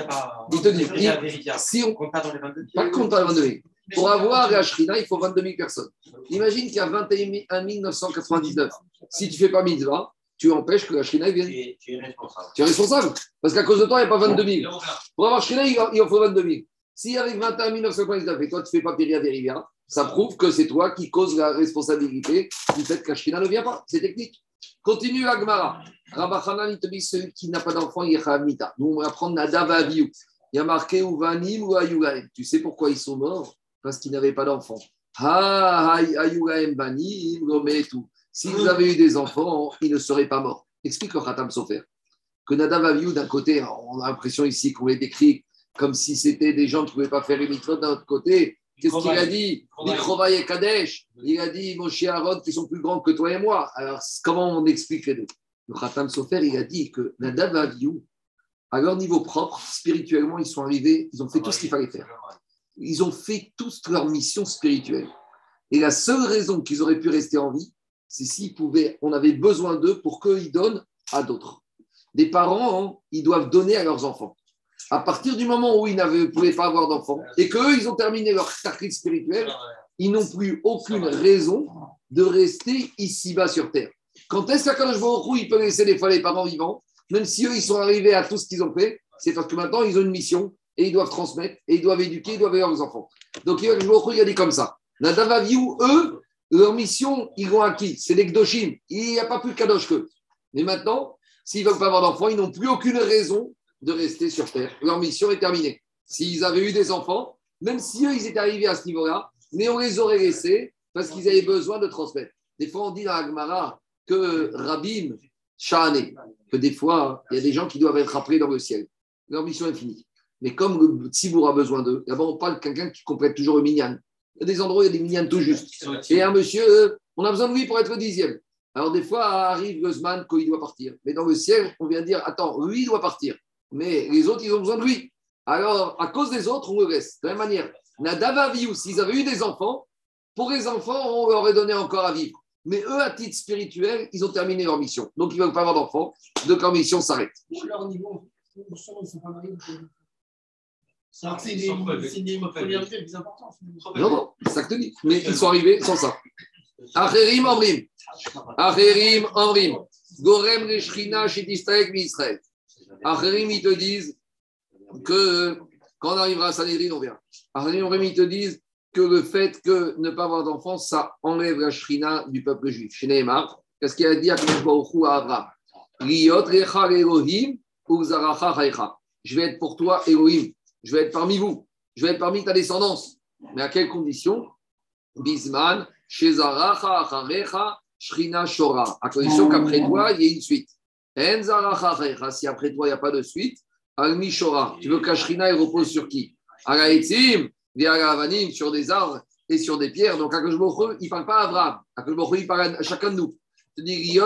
Il te dit. Si on compte pas dans les 22 000. Pas compte dans les 22 000. Pour avoir la Shrina, il faut 22 000 personnes. Imagine qu'il y a 21 999. Si tu ne fais pas mitzvah, tu empêches que la Shrina vienne. Tu es, responsable. Tu es responsable. Parce qu'à cause de toi, il n'y a pas 22 000. Pour avoir Shrina, il en faut 22 000. Si avec 21 999 et toi, tu ne fais pas Péria Verivia, ça prouve que c'est toi qui causes la responsabilité du fait que la Shrina ne vient pas. C'est technique. Continue Agmara. Rabbachanan, il te dit celui qui n'a pas d'enfant, il est Mita. Nous, on va prendre Nadav Il y a marqué Uvanim ou Ayugaim. Tu sais pourquoi ils sont morts? Parce qu'ils n'avaient pas d'enfant. Ha, Ayugaim Banim, tout. S'ils avaient eu des enfants, ils ne seraient pas morts. Explique le Khatam Sofer. Que Nadav Aviou, d'un côté, on a l'impression ici qu'on les décrit comme si c'était des gens qui ne pouvaient pas faire les mitzvot d'un autre côté. Qu'est-ce qu'il a dit et Kadesh. Il a dit Moshe et Aaron qui sont plus grands que toi et moi. Alors, comment on explique les deux? Le Khatam Sofer, il a dit que Nadav Aviou, à leur niveau propre, spirituellement, ils sont arrivés, ils ont fait tout ce qu'il fallait faire. Ils ont fait toute leur mission spirituelle. Et la seule raison qu'ils auraient pu rester en vie, c'est s'ils pouvaient, on avait besoin d'eux pour qu'ils donnent à d'autres. Des parents, hein, ils doivent donner à leurs enfants à partir du moment où ils ne pouvaient pas avoir d'enfants et qu'eux, ils ont terminé leur sacrifice spirituel, ils n'ont plus aucune raison de rester ici-bas sur Terre. Quand est-ce qu'Akadosh Baruch il peut laisser des fois les parents vivants, même si eux, ils sont arrivés à tout ce qu'ils ont fait, c'est parce que maintenant, ils ont une mission et ils doivent transmettre et ils doivent éduquer, ils doivent élever leurs enfants. Donc, Akadosh il a dit comme ça. Nadavaviou, eux, leur mission, ils vont à qui C'est les Gdoshim. Il n'y a pas plus de Kadosh qu'eux. Mais maintenant, s'ils ne veulent pas avoir d'enfants, ils n'ont plus aucune raison de rester sur Terre. Leur mission est terminée. S'ils avaient eu des enfants, même si eux, ils étaient arrivés à ce niveau-là, mais on les aurait laissés parce qu'ils avaient besoin de transmettre. Des fois, on dit dans Agmara que Rabim, Shahane, que des fois, il y a des gens qui doivent être appelés dans le ciel. Leur mission est finie. Mais comme le Tzibour a besoin d'eux, d'abord, on parle de quelqu'un qui complète toujours le minyan. Il y a des endroits où il y a des minyan tout juste. Et un monsieur, on a besoin de lui pour être dixième. Alors, des fois, arrive Guzman quand il doit partir. Mais dans le ciel, on vient dire Attends, lui, il doit partir mais les autres, ils ont besoin de lui. Alors, à cause des autres, on le reste. De la même manière, Nadavaviou, s'ils avaient eu des enfants, pour les enfants, on leur aurait donné encore à vivre. Mais eux, à titre spirituel, ils ont terminé leur mission. Donc, ils ne veulent pas avoir d'enfants. Donc, leur mission s'arrête. Leur niveau, ils ne sont pas mariés. C'est des priorités plus importantes. Non, non, c'est ça que tu dis. Mais ils sont arrivés sans ça. Acherim Amrim. Acherim Amrim. Gorem Reshrina chez Israël Israël. Acherim, ils te disent que quand on arrivera à Sanhedrin, on verra. Ils te disent que le fait que ne pas avoir d'enfants, ça enlève la shrina du peuple juif. Chez qu'est-ce qu'il a dit à Abraham? Je vais être pour toi Elohim. Je vais être parmi vous. Je vais être parmi ta descendance. Mais à quelles conditions? Bisman, Chez Zaracha, Acharecha, Shrina Shora. À condition qu'après toi, il y ait une suite. Si après toi, il n'y a pas de suite, Almi Shora. Tu veux que la Shrina, elle repose sur qui? Agaïtim, Avanim, sur des arbres et sur des pierres. Donc, il ne parle pas à Abraham. Il parle à chacun de nous. Tu dis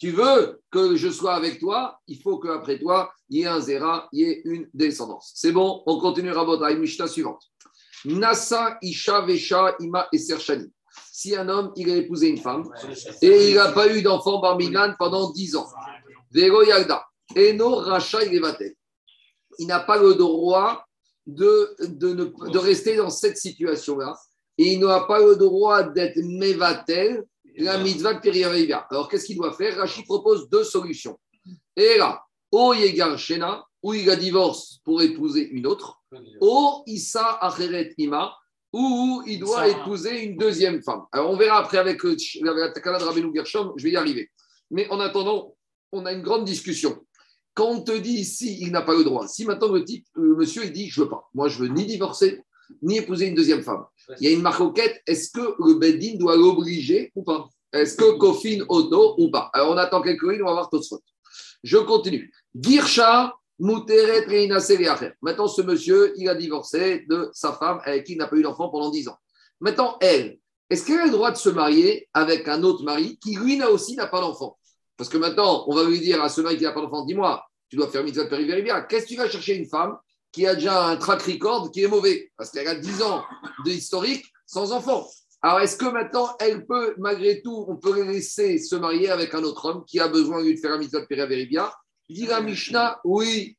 tu veux que je sois avec toi, il faut qu'après toi, il y ait un zéra, il y ait une descendance. C'est bon, on continue Rabotai, Mishnah suivante. Nasa, Isha, Vesha, Ima et Serchani. Si un homme, il a épousé une femme et il n'a pas eu d'enfant Barminan pendant 10 ans, Vego Yagda, Eno, Racha, il Il n'a pas le droit de, de, de rester dans cette situation-là. Et il n'a pas le droit d'être Mevatel la mitzvah de Alors, qu'est-ce qu'il doit faire? Rachid propose deux solutions. Et là, ou Yegar Shena, où il a divorce pour épouser une autre, ou Issa Acheret Ima, ou il doit épouser une deuxième femme. Alors, on verra après avec la Takala de Rabbeinu Gershom, je vais y arriver. Mais en attendant, on a une grande discussion. Quand on te dit ici, il n'a pas le droit, si maintenant le type, le monsieur, il dit, je veux pas, moi je veux ni divorcer, ni épouser une deuxième femme. Il y a une marquette, est-ce que le Beddin doit l'obliger ou pas? Est-ce que Kofin Oto ou pas? Alors on attend quelques minutes, on va voir tout ça. Je continue. Muteret Maintenant, ce monsieur, il a divorcé de sa femme avec qui il n'a pas eu d'enfant pendant 10 ans. Maintenant, elle, est-ce qu'elle a le droit de se marier avec un autre mari qui, lui, aussi n'a pas d'enfant? Parce que maintenant, on va lui dire à ce mari qui n'a pas d'enfant, dis-moi, tu dois faire mitzvah bien. Qu'est-ce que tu vas chercher une femme qui a déjà un track record qui est mauvais, parce qu'elle a 10 ans de historique sans enfant. Alors, est-ce que maintenant, elle peut, malgré tout, on peut laisser se marier avec un autre homme qui a besoin de faire un mitzvah de Dit la Mishnah, oui.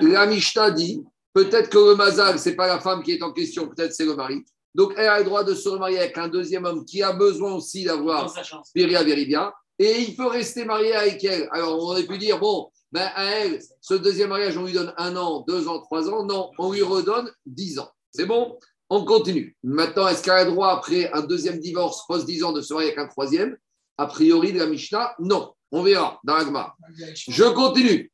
La Mishnah dit peut-être que le Mazal, ce n'est pas la femme qui est en question, peut-être c'est le mari. Donc, elle a le droit de se remarier avec un deuxième homme qui a besoin aussi d'avoir Piria Veribia et il peut rester marié avec elle. Alors, on aurait pu dire, bon, ben, à elle, ce deuxième mariage, on lui donne un an, deux ans, trois ans. Non, on lui redonne dix ans. C'est bon? On continue. Maintenant, est-ce qu'elle a droit, après un deuxième divorce, post dix ans, de se marier avec un troisième? A priori, de la Mishnah, non. On verra dans l'agma. Je continue.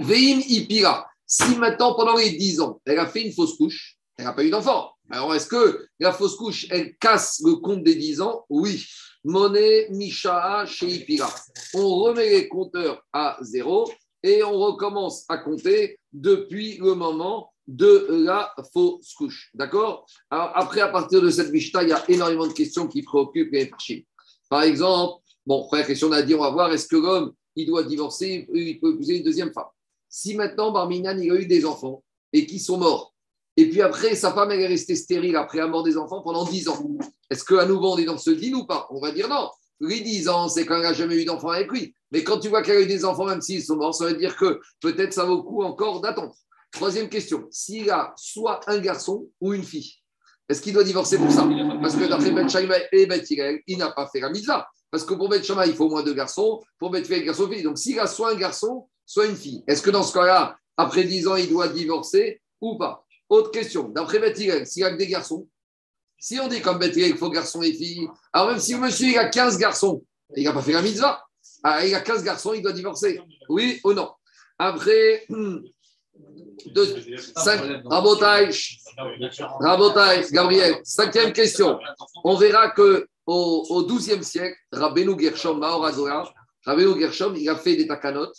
Veim Ipira. Si maintenant, pendant les dix ans, elle a fait une fausse couche, elle n'a pas eu d'enfant. Alors, est-ce que la fausse couche, elle casse le compte des dix ans? Oui. Monnaie Mishaa chez Ipira. On remet les compteurs à zéro et on recommence à compter depuis le moment de la fausse couche. D'accord après, à partir de cette Mishnah, il y a énormément de questions qui préoccupent les parchim. Par exemple, bon, première question, on a dit, on va voir, est-ce que l'homme, il doit divorcer, il peut épouser une deuxième femme? Si maintenant, Barminan, il a eu des enfants et qui sont morts, et puis après, sa femme, elle est restée stérile après la mort des enfants pendant 10 ans. Est-ce qu'à nouveau, on est dans ce deal ou pas? On va dire non. Les 10 ans, c'est quand elle n'a jamais eu d'enfant avec lui. Mais quand tu vois qu'elle a eu des enfants, même s'ils sont morts, ça veut dire que peut-être ça vaut le coup encore d'attendre. Troisième question. S'il a soit un garçon ou une fille, est-ce qu'il doit divorcer pour ça? Parce que d'après Ben et Ben il n'a pas fait la mitzvah. Parce que pour Ben il faut au moins deux garçons. Pour Ben un garçon fille. Donc s'il a soit un garçon, soit une fille, est-ce que dans ce cas-là, après 10 ans, il doit divorcer ou pas? Autre question. D'après Bethilel, s'il a que des garçons, si on dit comme Bethilel qu'il faut garçons et filles, alors même si le monsieur il a 15 garçons, il n'a pas fait la mitzvah, ah, il a 15 garçons, il doit divorcer. Oui ou non? Après, deux, Gabriel, cinquième question. On verra que au, XIIe siècle, Rabbeinu Gershom, Rabbeinu Gershom, il a fait des takanot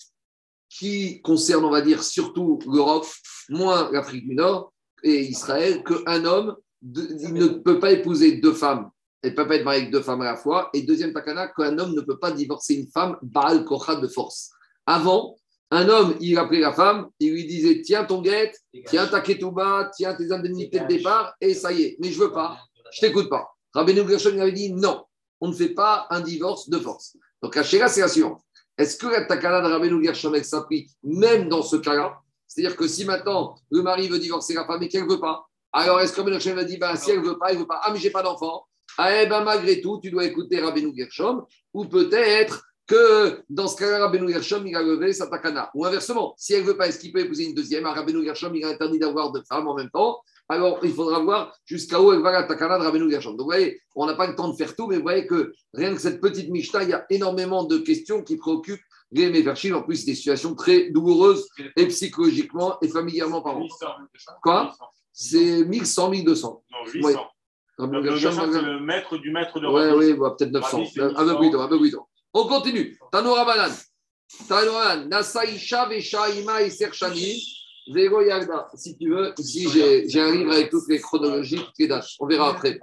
qui concernent, on va dire, surtout l'Europe, moins l'Afrique du Nord, et Israël qu'un homme ne peut pas épouser deux femmes. Elle ne peut pas être mariée avec deux femmes à la fois. Et deuxième takana, qu'un homme ne peut pas divorcer une femme, Baal Kocha de force. Avant, un homme, il appelait la femme, il lui disait Tiens ton guette, tiens ta ketouba, tiens tes indemnités de départ, et ça y est. Mais je veux pas, je t'écoute pas. Rabbeinu Gershon avait dit Non, on ne fait pas un divorce de force. Donc la chéra, c'est la suivante. Est-ce que la takana de Rabbeinu Gershon s'applique même dans ce cas-là? C'est-à-dire que si maintenant le mari veut divorcer la femme et qu'elle ne veut pas, alors est-ce que Rabbeinu Gershom va dire ben, si elle ne veut pas, elle ne veut pas, ah mais j'ai pas d'enfant, ah, eh ben, malgré tout, tu dois écouter Rabbeinu Gershom, ou peut-être que dans ce cas-là, Rabbeinu Gershom, il a levé sa takana. Ou inversement, si elle ne veut pas, est-ce qu'il peut épouser une deuxième ah, Rabbeinu Gershom, il a interdit d'avoir deux femmes en même temps. Alors, il faudra voir jusqu'à où elle va la takana de Rabbeinu Gershom. Donc, vous voyez, on n'a pas le temps de faire tout, mais vous voyez que rien que cette petite Mishnah, il y a énormément de questions qui préoccupent Les Meferchim, en plus, des situations très douloureuses et psychologiquement et familièrement parlant. 800. Quoi? C'est 1100, 1200. Non, 800. Ouais. Gershom, c'est le maître du maître de ouais, Rabbi. bah, peut-être 900. Rabbi, c'est Un peu 800. plus tôt, un peu plus tôt. On continue. Tanoura Banan. Tanoura. Nasaïcha Veshaima et Serchani. Yagda. Si tu veux, ici, j'ai un livre avec toutes les chronologies, toutes les dates. On verra après.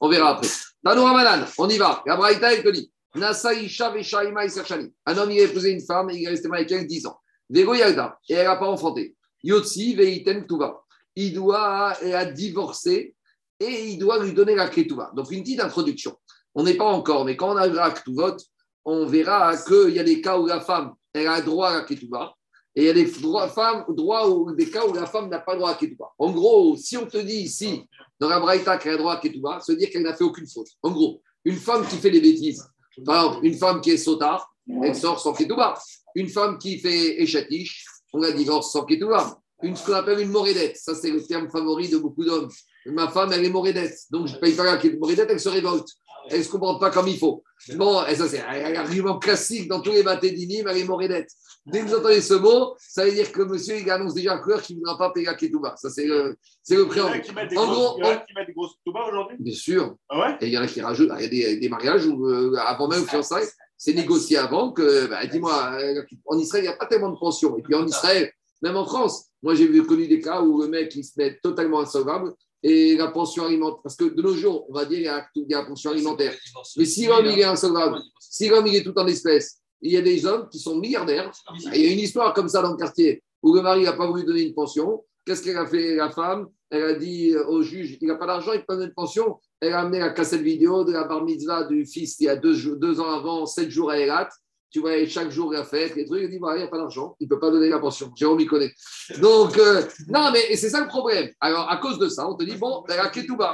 On verra après. Tanoura Banan, on y va. La Braïta, elle te dit Nasaïcha et. Un homme, il a épousé une femme et il est resté avec elle 10 ans. Vego Yagda. Et elle n'a pas enfanté. Yotsi Veiten Tuva. Il doit, elle a divorcé et il doit lui donner la Ketouva. Donc, une petite introduction. On n'est pas encore, mais quand on arrivera à Ketuvot, on verra qu'il y a des cas où la femme elle a droit à la Ketouva et il y a des femmes, droits où, des cas où la femme n'a pas droit à Ketouva. En gros, si on te dit ici, dans la Braïta, qu'elle a droit à Ketouva, ça veut dire qu'elle n'a fait aucune faute. En gros, une femme qui fait des bêtises, par exemple, une femme qui est sotard, elle sort sans Ketouva. Une femme qui fait échatiche, on la divorce sans Ketouva. Une, ce qu'on appelle une morédette, ça c'est le terme favori de beaucoup d'hommes. Ma femme, elle est morédette, donc je ne paye pas la morédette, elle se révolte. Elle ne se comporte pas comme il faut. Bon, et ça c'est un argument classique dans tous les bâtés d'inim, est morédette. Dès que vous entendez ce mot, ça veut dire que monsieur, il annonce déjà à couleur qu'il ne voudra pas payer la ketouba. Ça, c'est le, c'est le Il y en a préambule. qui mettent des En grosses- gros, il y en a qui mettent des grosses aujourd'hui? Bien sûr. Ah ouais? Et il y en a qui rajoutent, il y a des, des mariages où, euh, avant même le fiançailles, c'est négocié avant que, bah, dis-moi, euh, en Israël, il n'y a pas tellement de pension. Et puis en Israël, même en France, moi j'ai vu- connu des cas où le mec, il se met totalement insolvable et la pension alimentaire, parce que de nos jours, on va dire, il y y a la pension alimentaire. Mais si l'homme, il est insolvable, si l'homme, il est tout en espèces, il y a des hommes qui sont milliardaires. Il y a une histoire comme ça dans le quartier où le mari n'a pas voulu donner une pension. Qu'est-ce qu'elle a fait, la femme? Elle a dit au juge il n'a pas d'argent, il peut pas donner une pension. Elle a amené la cassette vidéo de la bar mitzvah du fils il y a deux, deux ans avant, sept jours à Elat. Tu vois, chaque jour, la fête, les trucs. Il dit voilà, il n'y a pas d'argent, il ne peut pas donner la pension. Jérôme, il connaît. Donc, euh, non, mais c'est ça le problème. Alors, à cause de ça, on te dit bon, la ketouba.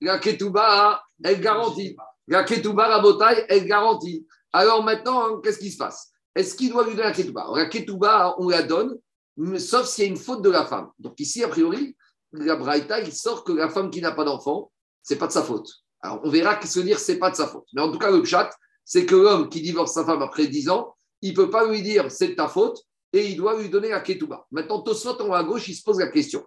La ketouba, elle garantit. La ketouba, la botaille, elle garantit. Alors maintenant, hein, qu'est-ce qui se passe? Est-ce qu'il doit lui donner la ketouba? La ketouba, on la donne, sauf s'il y a une faute de la femme. Donc ici, a priori, la Braïta, il sort que la femme qui n'a pas d'enfant, c'est pas de sa faute. Alors on verra que se dire c'est pas de sa faute. Mais en tout cas, le chat, c'est que l'homme qui divorce sa femme après 10 ans, il peut pas lui dire c'est ta faute et il doit lui donner la ketouba. Maintenant, Tosfot en haut à gauche, il se pose la question.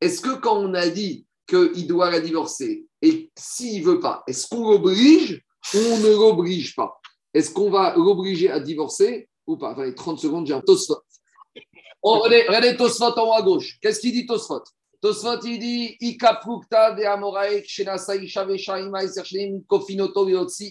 Est-ce que quand on a dit qu'il doit la divorcer et s'il veut pas, est-ce qu'on l'oblige ou on ne l'oblige pas? Est-ce qu'on va l'obliger à divorcer ou pas? Attendez, 30 secondes, j'ai un Tosfot. Oh, regardez, Tosfot en haut à gauche. Qu'est-ce qu'il dit Tosfot Tosfot, il dit Ika de amoraek kofinoto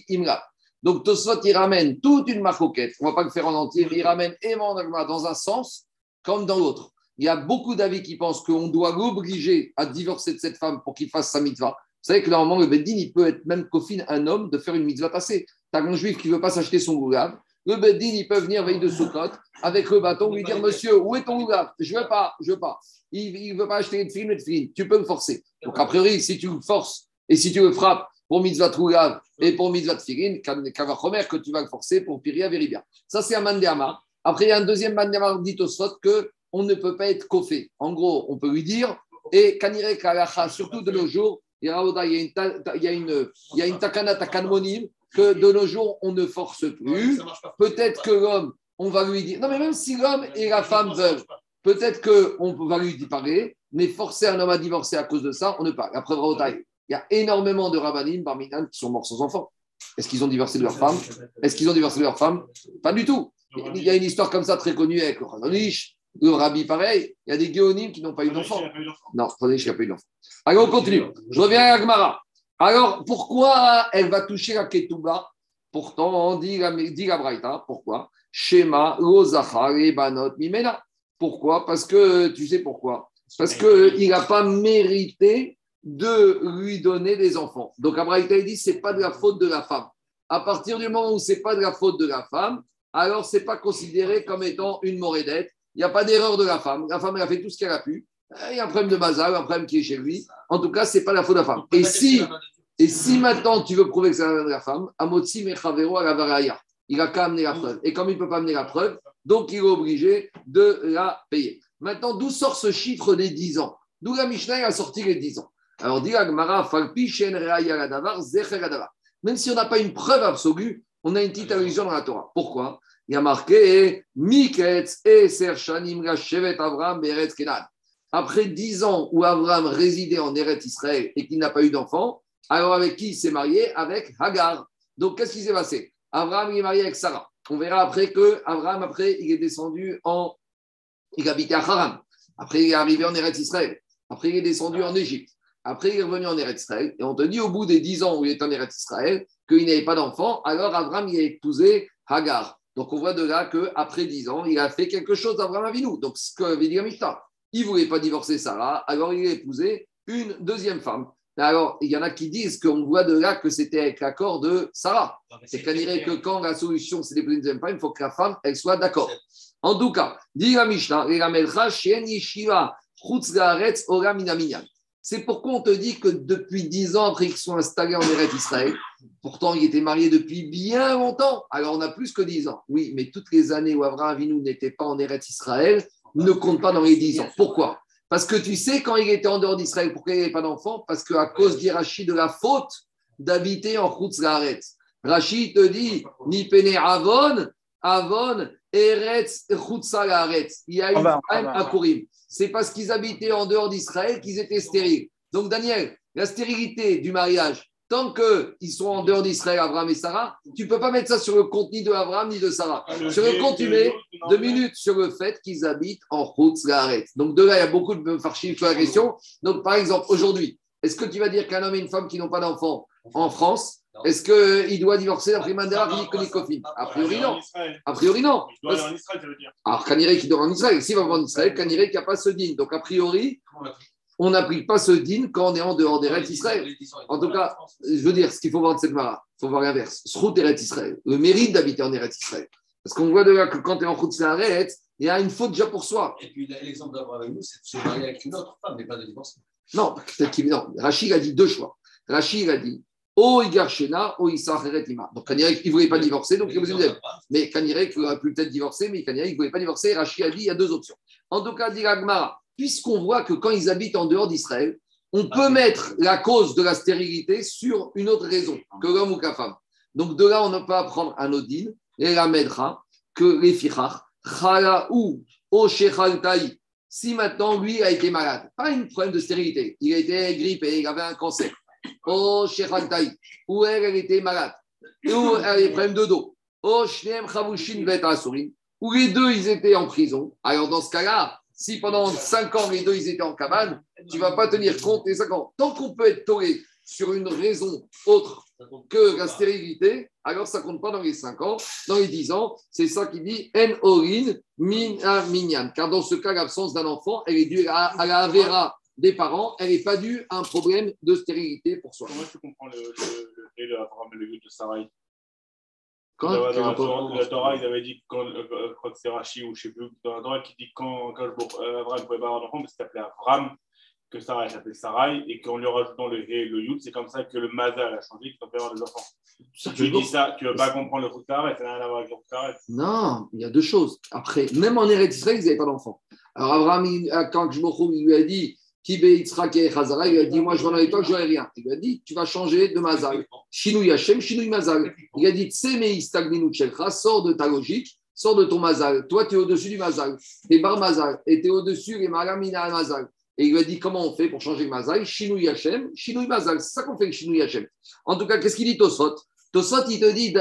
imra. Donc Tosfot, il ramène toute une marcoquette. On ne va pas le faire en entier, mais il ramène énormément dans un sens comme dans l'autre. Il y a beaucoup d'avis qui pensent qu'on doit l'obliger à divorcer de cette femme pour qu'il fasse sa mitzvah. Vous savez que normalement, le Beddin, il peut être même kofin un homme de faire une mitzvah tassée. Tu as un juif qui ne veut pas s'acheter son goulav. Le Beddin, il peut venir veille de Sukkot avec le bâton, lui dire Monsieur, où est ton goulav? Je ne veux pas, je veux pas. Il ne veut pas acheter de film et de film. Tu peux me forcer. Donc, a priori, si tu le forces et si tu le frappes pour mitzvah Trougav et pour mitzvah Tfilin, Kavachomer, que tu vas le forcer pour Piria Veribia. Ça, c'est un mandéama. Après, il y a un deuxième mandéama dit au Sot que on ne peut pas être coffé. En gros, on peut lui dire, et Kanire Kalacha, surtout de nos jours, il y a une, il y a une, takana takanmonim que de nos jours, on ne force plus. Peut-être que l'homme, on va lui dire, non, mais même si l'homme et la femme veulent, peut-être qu'on va lui parler, mais forcer un homme à divorcer à cause de ça, on ne peut pas. La preuve, il y a énormément de rabbinim parmi nous qui sont morts sans enfants. Est-ce qu'ils ont divorcé de leur femme Est-ce qu'ils ont divorcé de leur femme Pas du tout. Il y a une histoire comme ça très connue avec le Hanonish, le Rabbi pareil. Il y a des Géonim qui n'ont pas eu d'enfant. Non, Hanonish n'a pas eu d'enfant. Allez, on continue. Je reviens à Agmara. Alors, pourquoi elle va toucher la Ketouba? Pourtant, on dit la, dit la Braïta. Pourquoi? Shema, Lozachar et Banot, Mimena. Pourquoi? Parce que, tu sais pourquoi? Parce qu'il n'a pas mérité de lui donner des enfants. Donc, Abraïta, dit c'est pas de la faute de la femme. À partir du moment où c'est pas de la faute de la femme, alors c'est pas considéré comme étant une morédette. Il n'y a pas d'erreur de la femme. La femme, a fait tout ce qu'elle a pu. Il y a un problème de mazal, un problème qui est chez lui. En tout cas, c'est pas la faute de la femme. Et si, et si maintenant tu veux prouver que c'est la de la femme, Amotsi Mechavero à la Varaya, il a qu'à amener la preuve. Et comme il ne peut pas amener la preuve, donc il est obligé de la payer. Maintenant, d'où sort ce chiffre des 10 ans? D'où la Mishnah a sorti les 10 ans? Alors, dit Ladavar. Même si on n'a pas une preuve absolue, on a une petite allusion dans la Torah. Pourquoi? Il y a marqué Miketz et Shanim Rashevet Avram Kenan. Après dix ans où Avram résidait en Eretz Israël et qu'il n'a pas eu d'enfant, alors avec qui il s'est marié? Avec Hagar. Donc qu'est-ce qui s'est passé? Avram il est marié avec Sarah. On verra après que Avram après il est descendu en il habitait à Haran. Après il est arrivé en Eretz Israël. Après il est descendu en Égypte. Après il est revenu en Eretz Israël. Et on te dit au bout des dix ans où il est en Eretz Israël qu'il n'avait pas d'enfant. Alors Avram il a épousé Hagar. Donc on voit de là qu'après 10 ans, il a fait quelque chose d'Abraham Avinu. Donc ce que veut dire Mishnah, il ne voulait pas divorcer Sarah, alors il a épousé une deuxième femme. Alors, il y en a qui disent qu'on voit de là que c'était avec l'accord de Sarah. C'est qu'on dirait que quand la solution c'est d'épouser une deuxième femme, il faut que la femme elle soit d'accord. En tout cas, dit la Mishnah, c'est pourquoi on te dit que depuis dix ans après qu'ils sont installés en Eretz Israël, pourtant il était marié depuis bien longtemps, alors on a plus que dix ans. Oui, mais toutes les années où Abraham Avinu n'était pas en Eretz Israël ne comptent pas dans les dix ans. Pourquoi? Parce que tu sais, quand il était en dehors d'Israël, pourquoi il n'y avait pas d'enfant? Parce qu'à cause d'Irachi de la faute d'habiter en Chutz Rachid te dit, ni pene avon, avon, eretz, Il y a une femme à Kourim c'est parce qu'ils habitaient en dehors d'Israël qu'ils étaient stériles. Donc, Daniel, la stérilité du mariage, tant qu'ils sont en dehors d'Israël, Abraham et Sarah, tu ne peux pas mettre ça sur le compte ni de Abraham ni de Sarah. Ah, sur le compte, tu mets deux minutes sur le fait qu'ils habitent en Chutz Donc, de là, il y a beaucoup de farchis sur la question. Donc, par exemple, aujourd'hui, est-ce que tu vas dire qu'un homme et une femme qui n'ont pas d'enfant en France, est-ce qu'il doit divorcer d'après Mandela Kofin A priori, non. A priori, non. Il doit aller en Israël, ça veut dire. Alors, Kanirek, il doit en Israël. S'il va en Israël, Kanirek, il n'y a pas ce din. Donc, a priori, on n'applique pas ce din quand on est en dehors des rêves d'Israël. En tout cas, je veux dire, ce qu'il faut voir de cette mara, il faut voir l'inverse. route est Israël. Le mérite d'habiter en Eretz Israël. Parce qu'on voit de là que quand tu es en route Eretz, il y a une faute déjà pour soi. Et puis l'exemple d'Abraham nous, c'est de se marier avec une autre femme, mais pas de divorcer. Non, peut-être qu'il non. Rachid a dit deux choix. Rachid a dit O Igarshena, O. Donc Kanirek, il ne voulait pas divorcer, donc il voulait Mais Kanirek, il aurait pu peut-être divorcer, mais Kanirek, il ne voulait pas divorcer. Rachid a dit il y a deux options. En tout cas, dit puisqu'on voit que quand ils habitent en dehors d'Israël, on peut mettre la cause de la stérilité sur une autre raison que l'homme ou la femme. Donc de là, on ne peut apprendre un Odin et la Medra que les Fichach, Chala ou O si maintenant lui a été malade, pas un problème de stérilité, il a été grippé, il avait un cancer, Oh, où elle, elle était malade, ou elle avait des problèmes de dos, Oh, Shneem Chavushin les deux, ils étaient en prison. Alors, dans ce cas-là, si pendant 5 ans, les deux, ils étaient en cabane, tu ne vas pas tenir compte des 5 ans. Tant qu'on peut être toléré sur une raison autre que la stérilité, alors ça ne compte pas dans les 5 ans. Dans les 10 ans, c'est ça qui dit En orin min minyan. Car dans ce cas, l'absence d'un enfant, elle est due à, à la vera des parents, elle n'est pas due à un problème de stérilité pour soi. Comment tu comprends le, le, le, le, le, de Sarai quand, dans, dans, la, Torah, ils avaient dit, quand, euh, crois que c'est Rachi ou je ne sais plus, dans la Torah, qui dit quand, quand euh, Abraham ne pouvait pas avoir d'enfant, mais c'était appelé Abraham, que Sarah s'appelait Sarai, et qu'en lui rajoutant le Hé et le Yud, c'est comme ça que le Mazal a changé, qu'il peut avoir des enfants. Si tu dis ça, tu ne veux pas comprendre le Khoukaret, ça n'a rien à voir avec le Khoukaret. Non, il y a deux choses. Après, même en Eretz Israël, ils n'avaient pas d'enfants. Alors Abraham, quand je il lui a dit, Chazara, il lui a dit Moi, je rentre avec toi, je n'aurai rien. Il lui a dit Tu vas changer de Mazal. Shinouy Hashem, Shinouy Mazal. Il a dit Tseme Istagninu Chelcha, sors de ta logique, sors de ton Mazal. Toi, tu es au-dessus du Mazal. Tu es Bar Mazal. Et tu es au-dessus des Maramina Mazal. Et il lui a dit Comment on fait pour changer le Mazal? Shinouy Hashem, Shinouy Mazal. C'est ça qu'on fait avec Shinouy Hashem. En tout cas, qu'est-ce qu'il dit Tosot? Tosot, il te dit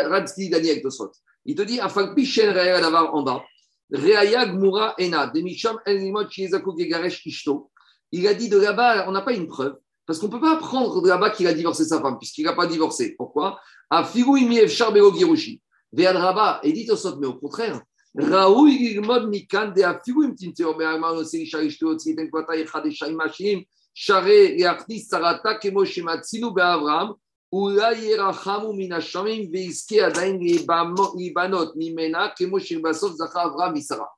Daniel Tosot. Il te dit Afal Pichen Reya d'avoir en bas. Reaya Gmura Ena, Demicham El Nimot Ishto il a dit de là-bas, on n'a pas une preuve. Parce qu'on ne peut pas prendre de là-bas qu'il a divorcé sa femme, puisqu'il n'a pas divorcé. Pourquoi? A Figu Imiev Charbelo Girushi. Vead Rabba, et dit au sot, mais au contraire, Raoul Ilmod Mikan de Afigu Imtinteo, oh, mais Arman Osiri Sharishto, Otsiten Kota, Echad Eshaim Hashim, Share Yartis Sarata, Kemosh Matsinu Beavram, Ula Yerachamu Minashamim, Veiske Adain Ibanot, Mimena, Kemosh Basov Zacha Avram Isara.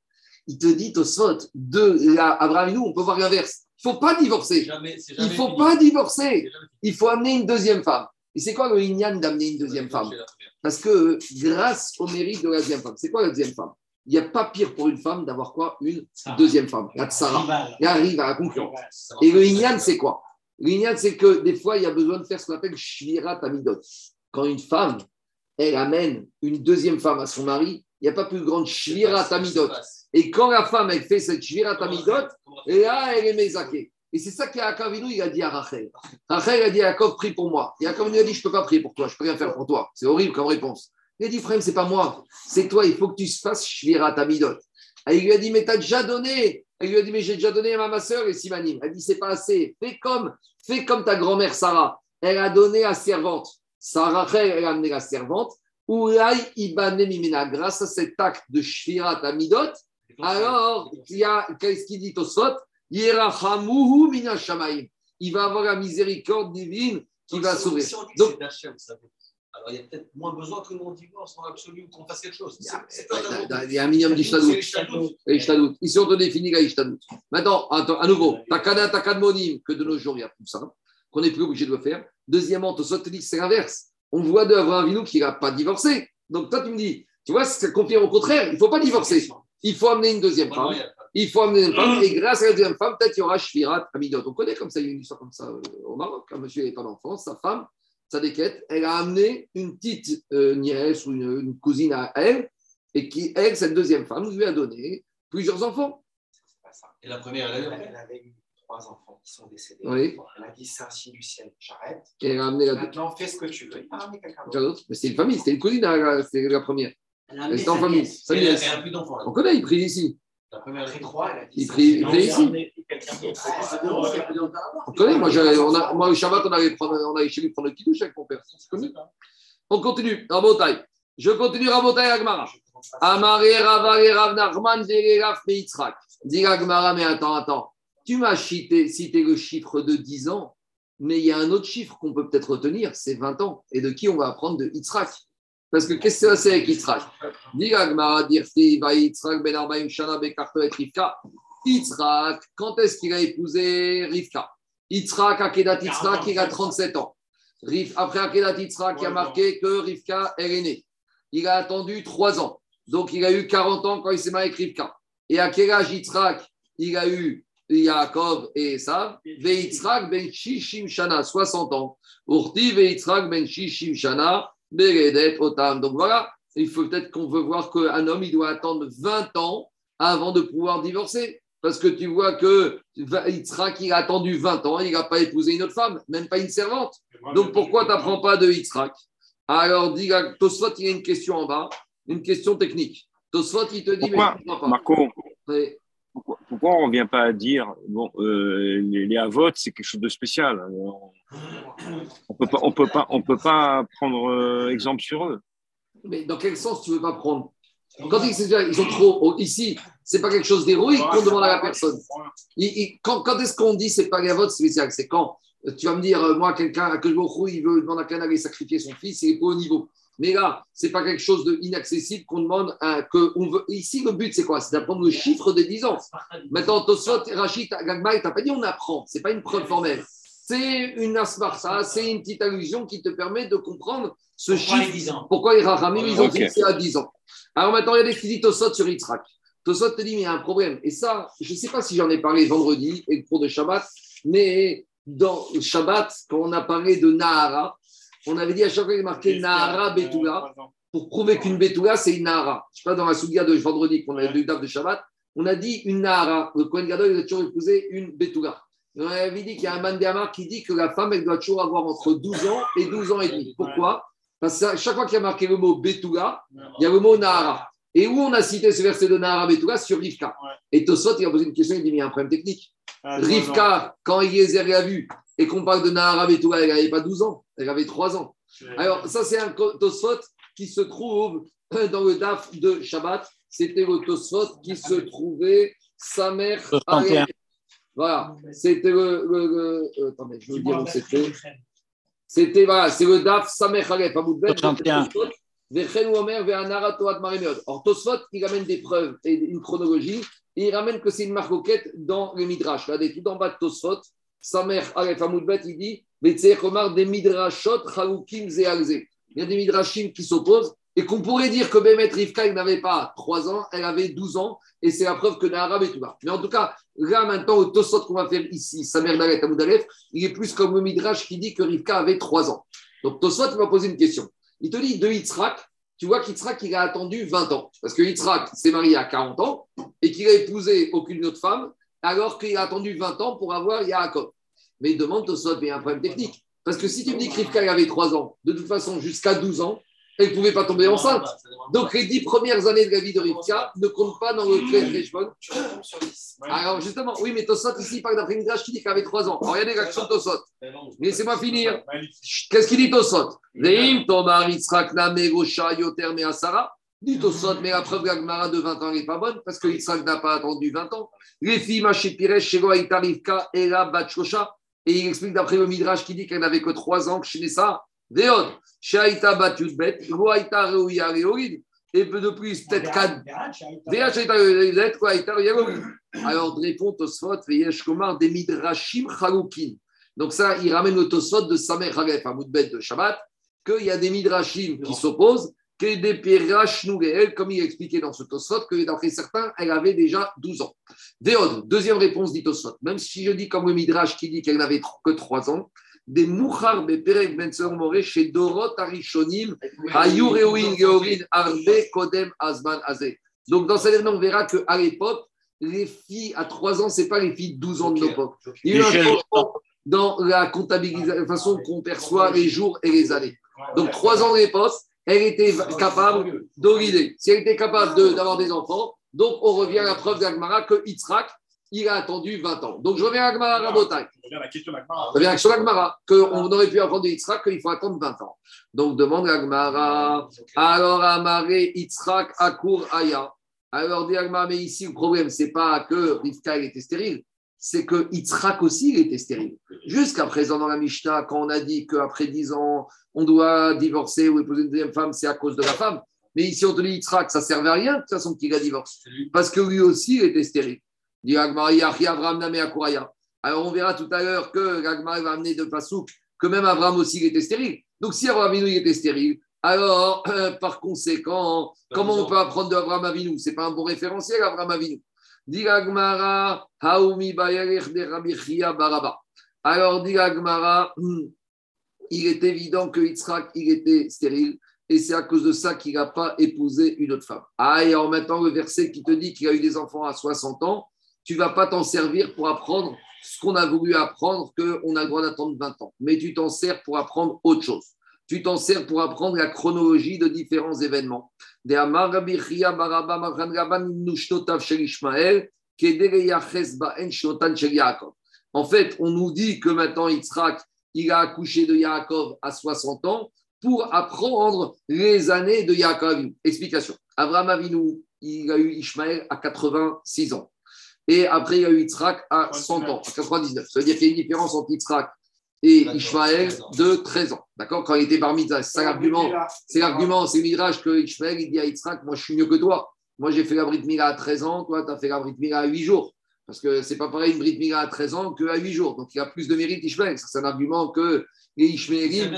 Il te dit au sot, de Avram, nous, on peut voir l'inverse. Il ne faut pas divorcer. il ne faut pas divorcer. Il faut amener une deuxième femme. Et c'est quoi le Inyan d'amener une deuxième femme? Parce que grâce au mérite de la deuxième femme, c'est quoi la deuxième femme? Il n'y a pas pire pour une femme d'avoir quoi? Une deuxième femme, la tsara. Elle arrive à la concurrence. Et le Inyan, c'est quoi? Le Inyan, c'est que des fois, il y a besoin de faire ce qu'on appelle Shvirat Amidot. Quand une femme, elle amène une deuxième femme à son mari, il n'y a pas plus grande shvira tamidot. Et quand la femme, elle fait cette shvira tamidot, et là, elle est mezake. Et c'est ça qu'Akavinu, il a dit à Rachel. Rachel a dit à Yaakov, prie pour moi. Et Yaakov lui a dit, je ne peux pas prier pour toi, je ne peux rien faire pour toi. C'est horrible comme réponse. Il a dit, frère, c'est pas moi, c'est toi, il faut que tu fasses shvira tamidot. Et il lui a dit, mais tu as déjà donné. Elle lui a dit, mais j'ai déjà donné à ma soeur et Simanim. Elle dit, c'est pas assez. Fais comme, fais comme ta grand-mère Sarah. Elle a donné à servante. Sarah, elle a amené la servante. Grâce à cet acte de Shvirat Amidot, alors, il y a, qu'est-ce qu'il dit Tosfot? Il va avoir la miséricorde divine qui va sauver. Donc, alors, il y a peut-être moins besoin que l'on divorce dans l'absolu qu'on fasse quelque chose. Il y a un minimum d'ishtadout. Ici, on te définit la ishtadout. Maintenant, à nouveau, takana takadmonim, que de nos jours, il y a plus ça, qu'on n'est plus obligé de le faire. Deuxièmement, Tosot te dit c'est l'inverse. On voit d'Abraham Avinu qui n'a pas divorcé. Donc, toi, tu me dis, tu vois, ça confirme au contraire, il ne faut pas divorcer. Il faut amener une deuxième femme. Il faut amener une femme. Et grâce à la deuxième femme, peut-être qu'il y aura Shvirat Amidot. On connaît comme ça, il y a une histoire comme ça euh, au Maroc. Quand monsieur n'est pas d'enfant, sa femme, sa déquête, elle a amené une petite euh, nièce ou une, cousine à elle, et qui, elle, cette deuxième femme, lui a donné plusieurs enfants. Pas ça. Et la première, elle, elle avait eu trois enfants qui sont décédés. Oui. Elle a dit c'est un signe du ciel, j'arrête. Et elle a amené la Maintenant, fais ce que tu veux. Il a ramené quelqu'un d'autre. Mais c'est une famille, c'était une cousine, c'était la première. En famille. Sa nièce. On connaît, il prie ici. Il prie, ici. On connaît, moi, on a, moi au Shabbat, on allait, prendre, on allait chez lui prendre le kidouche avec mon père. On continue, Rabotai. Je continue, Rabotai Agmara. Amare Ravare Rav Nachman Vereraf Meitzrak. Dis Agmara, mais attends, attends. Tu m'as cité, cité le chiffre de 10 ans, mais il y a un autre chiffre qu'on peut peut-être retenir, c'est 20 ans. Et de qui on va apprendre De Yitzhak? Parce que qu'est-ce que c'est avec Yitzhak Yitzhak, Ben Arbaim Shana, Bekarto et Rivka. Yitzhak, quand est-ce qu'il a épousé Rivka Yitzhak, Akedat Yitzhak, il a 37 ans. Après Akedat Yitzhak, il a marqué que Rivka, elle est née. Il a attendu 3 ans. Donc, il a eu 40 ans quand il s'est marié avec Rivka. Et à quel âge Yitzhak Il a eu Yaakov et Esav. Yitzhak ben Shishim Shana, 60 ans. Urti Yitzhak ben Shishim Shana. Donc voilà, il faut peut-être qu'on veut voir qu'un homme, il doit attendre 20 ans avant de pouvoir divorcer. Parce que tu vois que Yitzhak, il a attendu 20 ans, il n'a pas épousé une autre femme, même pas une servante. Donc pourquoi tu n'apprends pas de Yitzhak? Alors, dis, Tosfot, il y a une question en bas, une question technique. Tosfot, il te dit, pourquoi, mais pas? Marco, pourquoi, on ne vient pas à dire, bon, euh, les, les c'est quelque chose de spécial. On peut pas, on peut pas, on peut pas prendre euh, exemple sur eux. Mais dans quel sens tu veux pas prendre? Quand ils sont trop ici, c'est pas quelque chose d'héroïque qu'on demande à la personne. quand, est-ce qu'on dit c'est pas votes spécial? C'est quand tu vas me dire, euh, moi, quelqu'un, que il veut demander à quelqu'un d'aller sacrifier son fils, c'est pas au niveau. Mais là, c'est pas quelque chose d'inaccessible qu'on demande à, que on veut. Ici, le but, c'est quoi? C'est d'apprendre le chiffre de 10 ans. Maintenant, Tosfot, Rachid, Gagma, il t'a pas dit on apprend. C'est pas une preuve formelle. C'est une asmarsa, c'est une petite allusion qui te permet de comprendre ce chiffre. Pourquoi les Rachamim, ils ont fixé à 10 ans? Alors maintenant, il y a des disent Tosot sur Yitzhak. Tosot te dit, mais il y a un problème. Et ça, je ne sais pas si j'en ai parlé vendredi et le cours de Shabbat, mais dans Shabbat, quand on a parlé de Nahara, on avait dit à chaque fois qu'il marqué Nahara Betula, pour prouver qu'une Betula, c'est une Nahara. Je ne sais pas, dans la Sougia de vendredi, qu'on avait dates de Shabbat, on a dit une Nahara. Le Kohen Gadol, il a toujours épousé une Betula. On avait dit qu'il y a un Mandéamar qui dit que la femme, elle doit toujours avoir entre 12 ans et 12 ans et demi. Pourquoi? Parce que chaque fois qu'il y a marqué le mot Betouga, il y a le mot Nahara. Et où on a cité ce verset de Nahara Betouga? Sur Rivka. Et Tosot, il a posé une question, il dit, mais il y a un problème technique. Ah, Rivka, quand Eliezer l'a vu, et qu'on parle de Nahara Betouga, elle n'avait pas 12 ans, elle avait 3 ans. Alors, ça, c'est un Tosot qui se trouve dans le DAF de Shabbat. C'était le Tosot qui se trouvait sa mère. Voilà, c'était le, le, le, Attendez, je veux dire où c'était. C'était, voilà, c'est le Daf Samer Alef, Amoudbet, Or, Tosfot, il ramène des preuves et une chronologie, et il ramène que c'est une marcoquette dans le Midrash. Regardez, tout en bas de Tosfot, Samer Alef, Amoudbet, il dit, des Midrashot, Chaloukim. Il y a des Midrashim qui s'opposent, et qu'on pourrait dire que Bémet Rivka, n'avait pas 3 ans, elle avait 12 ans, et c'est la preuve que Nahara bas. Mais en tout cas, là maintenant, au Tosot qu'on va faire ici, Samer Dalet Amoudalef, il est plus comme le Midrash qui dit que Rivka avait 3 ans. Donc Tosot va poser une question. Il te dit de Yitzhak, tu vois qu'Yitzhak, il a attendu 20 ans. Parce que Yitzhak s'est marié à 40 ans et qu'il a épousé aucune autre femme, alors qu'il a attendu 20 ans pour avoir Yaakov. Mais il demande Tosot, mais il y a un problème technique. Parce que si tu me dis que Rivka avait 3 ans, de toute façon, jusqu'à 12 ans, elle ne pouvait pas tomber enceinte. Donc les 10 premières années de la vie de Rivka ne comptent pas dans le Kheshbon. Alors justement, oui, mais Tosot ici parle d'après Midrash qui dit qu'elle avait 3 ans. Regardez l'action de Tosot. Laissez-moi finir. Qu'est-ce qu'il dit Tosot? Veim Tomar Yitzhak Namegosha Yoter Measara. Dit Tosot, mais la preuve de la de 20 ans n'est pas bonne parce que Yitzhak n'a pas attendu 20 ans. Les filles Machipiresh Shego Aïta Rivka Ela Batshosha. Et il explique d'après le Midrash qui dit qu'elle n'avait que 3 ans que chez Nessa. Veod, Shaita Roaita Reuya Reorid. Et peu de plus, peut-être 4. Alors, répond Tosfot, Veyesh Komar, des Midrashim Chaloukin. Donc, ça, il ramène le Tosfot de Samer Hagef, à Moudbet de Shabbat, qu'il y a des Midrashim qui s'opposent, comme il expliquait dans ce Tosfot, que d'après certains, elle avait déjà 12 ans. Véod, deuxième réponse dit Tosfot. Même si je dis comme le Midrash qui dit qu'elle n'avait que 3 ans, des Mouchar Beperek Ben More chez Dorot Arishonim, Ayureoin Georin Arbe Kodem Azman Azé. Donc dans cette on verra qu'à l'époque, les filles à 3 ans, ce n'est pas les filles de 12 ans de l'époque. Il y a eu un changement dans la comptabilisation, la façon qu'on perçoit les jours et les années. Donc 3 ans de l'époque, elle était capable d'orider. Si elle était capable d'avoir des enfants, donc on revient à la preuve d'Agmara que Yitzhak, il a attendu 20 ans. Donc je reviens à Agmara Rabotai. Je reviens à la question d'Agmara. Je reviens à la question d'Agmara, qu'on aurait pu apprendre de Yitzhak qu'il faut attendre 20 ans. Donc demande Agmara. Alors Amaré Yitzhak Akur Aya. Alors dit Agmara, mais ici le problème, c'est pas que Rivka était stérile, c'est que Yitzhak aussi il était stérile. Jusqu'à présent dans la Mishnah, quand on a dit qu'après 10 ans, on doit divorcer ou épouser une deuxième femme, c'est à cause de la femme. Mais ici, on te dit Yitzhak, ça ne servait à rien de toute façon qu'il a divorcé. Parce que lui aussi, il était stérile. Alors on verra tout à l'heure que Agmara va amener de Pasouk que même Abraham aussi il était stérile. Donc si Abraham Avinu il était stérile, alors euh, par conséquent, comment on peut apprendre de Abraham Avinu? C'est pas un bon référentiel, Abraham Avinu. Dit Agmara, Haoumi Bayarech de Agmara, il est évident que Yitzhak était stérile et c'est à cause de ça qu'il n'a pas épousé une autre femme. Ah, et en maintenant le verset qui te dit qu'il a eu des enfants à 60 ans, tu vas pas t'en servir pour apprendre ce qu'on a voulu apprendre, qu'on a le droit d'attendre 20 ans. Mais tu t'en sers pour apprendre autre chose. Tu t'en sers pour apprendre la chronologie de différents événements. En fait, on nous dit que maintenant Yitzhak, il a accouché de Yaakov à 60 ans pour apprendre les années de Yaakov. Explication. Abraham Avinu, il a eu Ishmaël à 86 ans. Et après, il y a eu Yitzhak à 100 ans, à 99. Ça veut dire qu'il y a une différence entre Yitzhak et Ishmaël de 13 ans. D'accord? Quand il était parmi c'est l'argument, c'est l'argument, c'est le mirage que Ishmaël, il dit à Yitzhak, moi je suis mieux que toi. Moi j'ai fait la Brit Mila à 13 ans, toi tu as fait la Brit Mila à 8 jours. Parce que c'est pas pareil une Brit Mila à 13 ans qu'à 8 jours. Donc il y a plus de mérite Ishmael. C'est un argument que les Ishmaélites,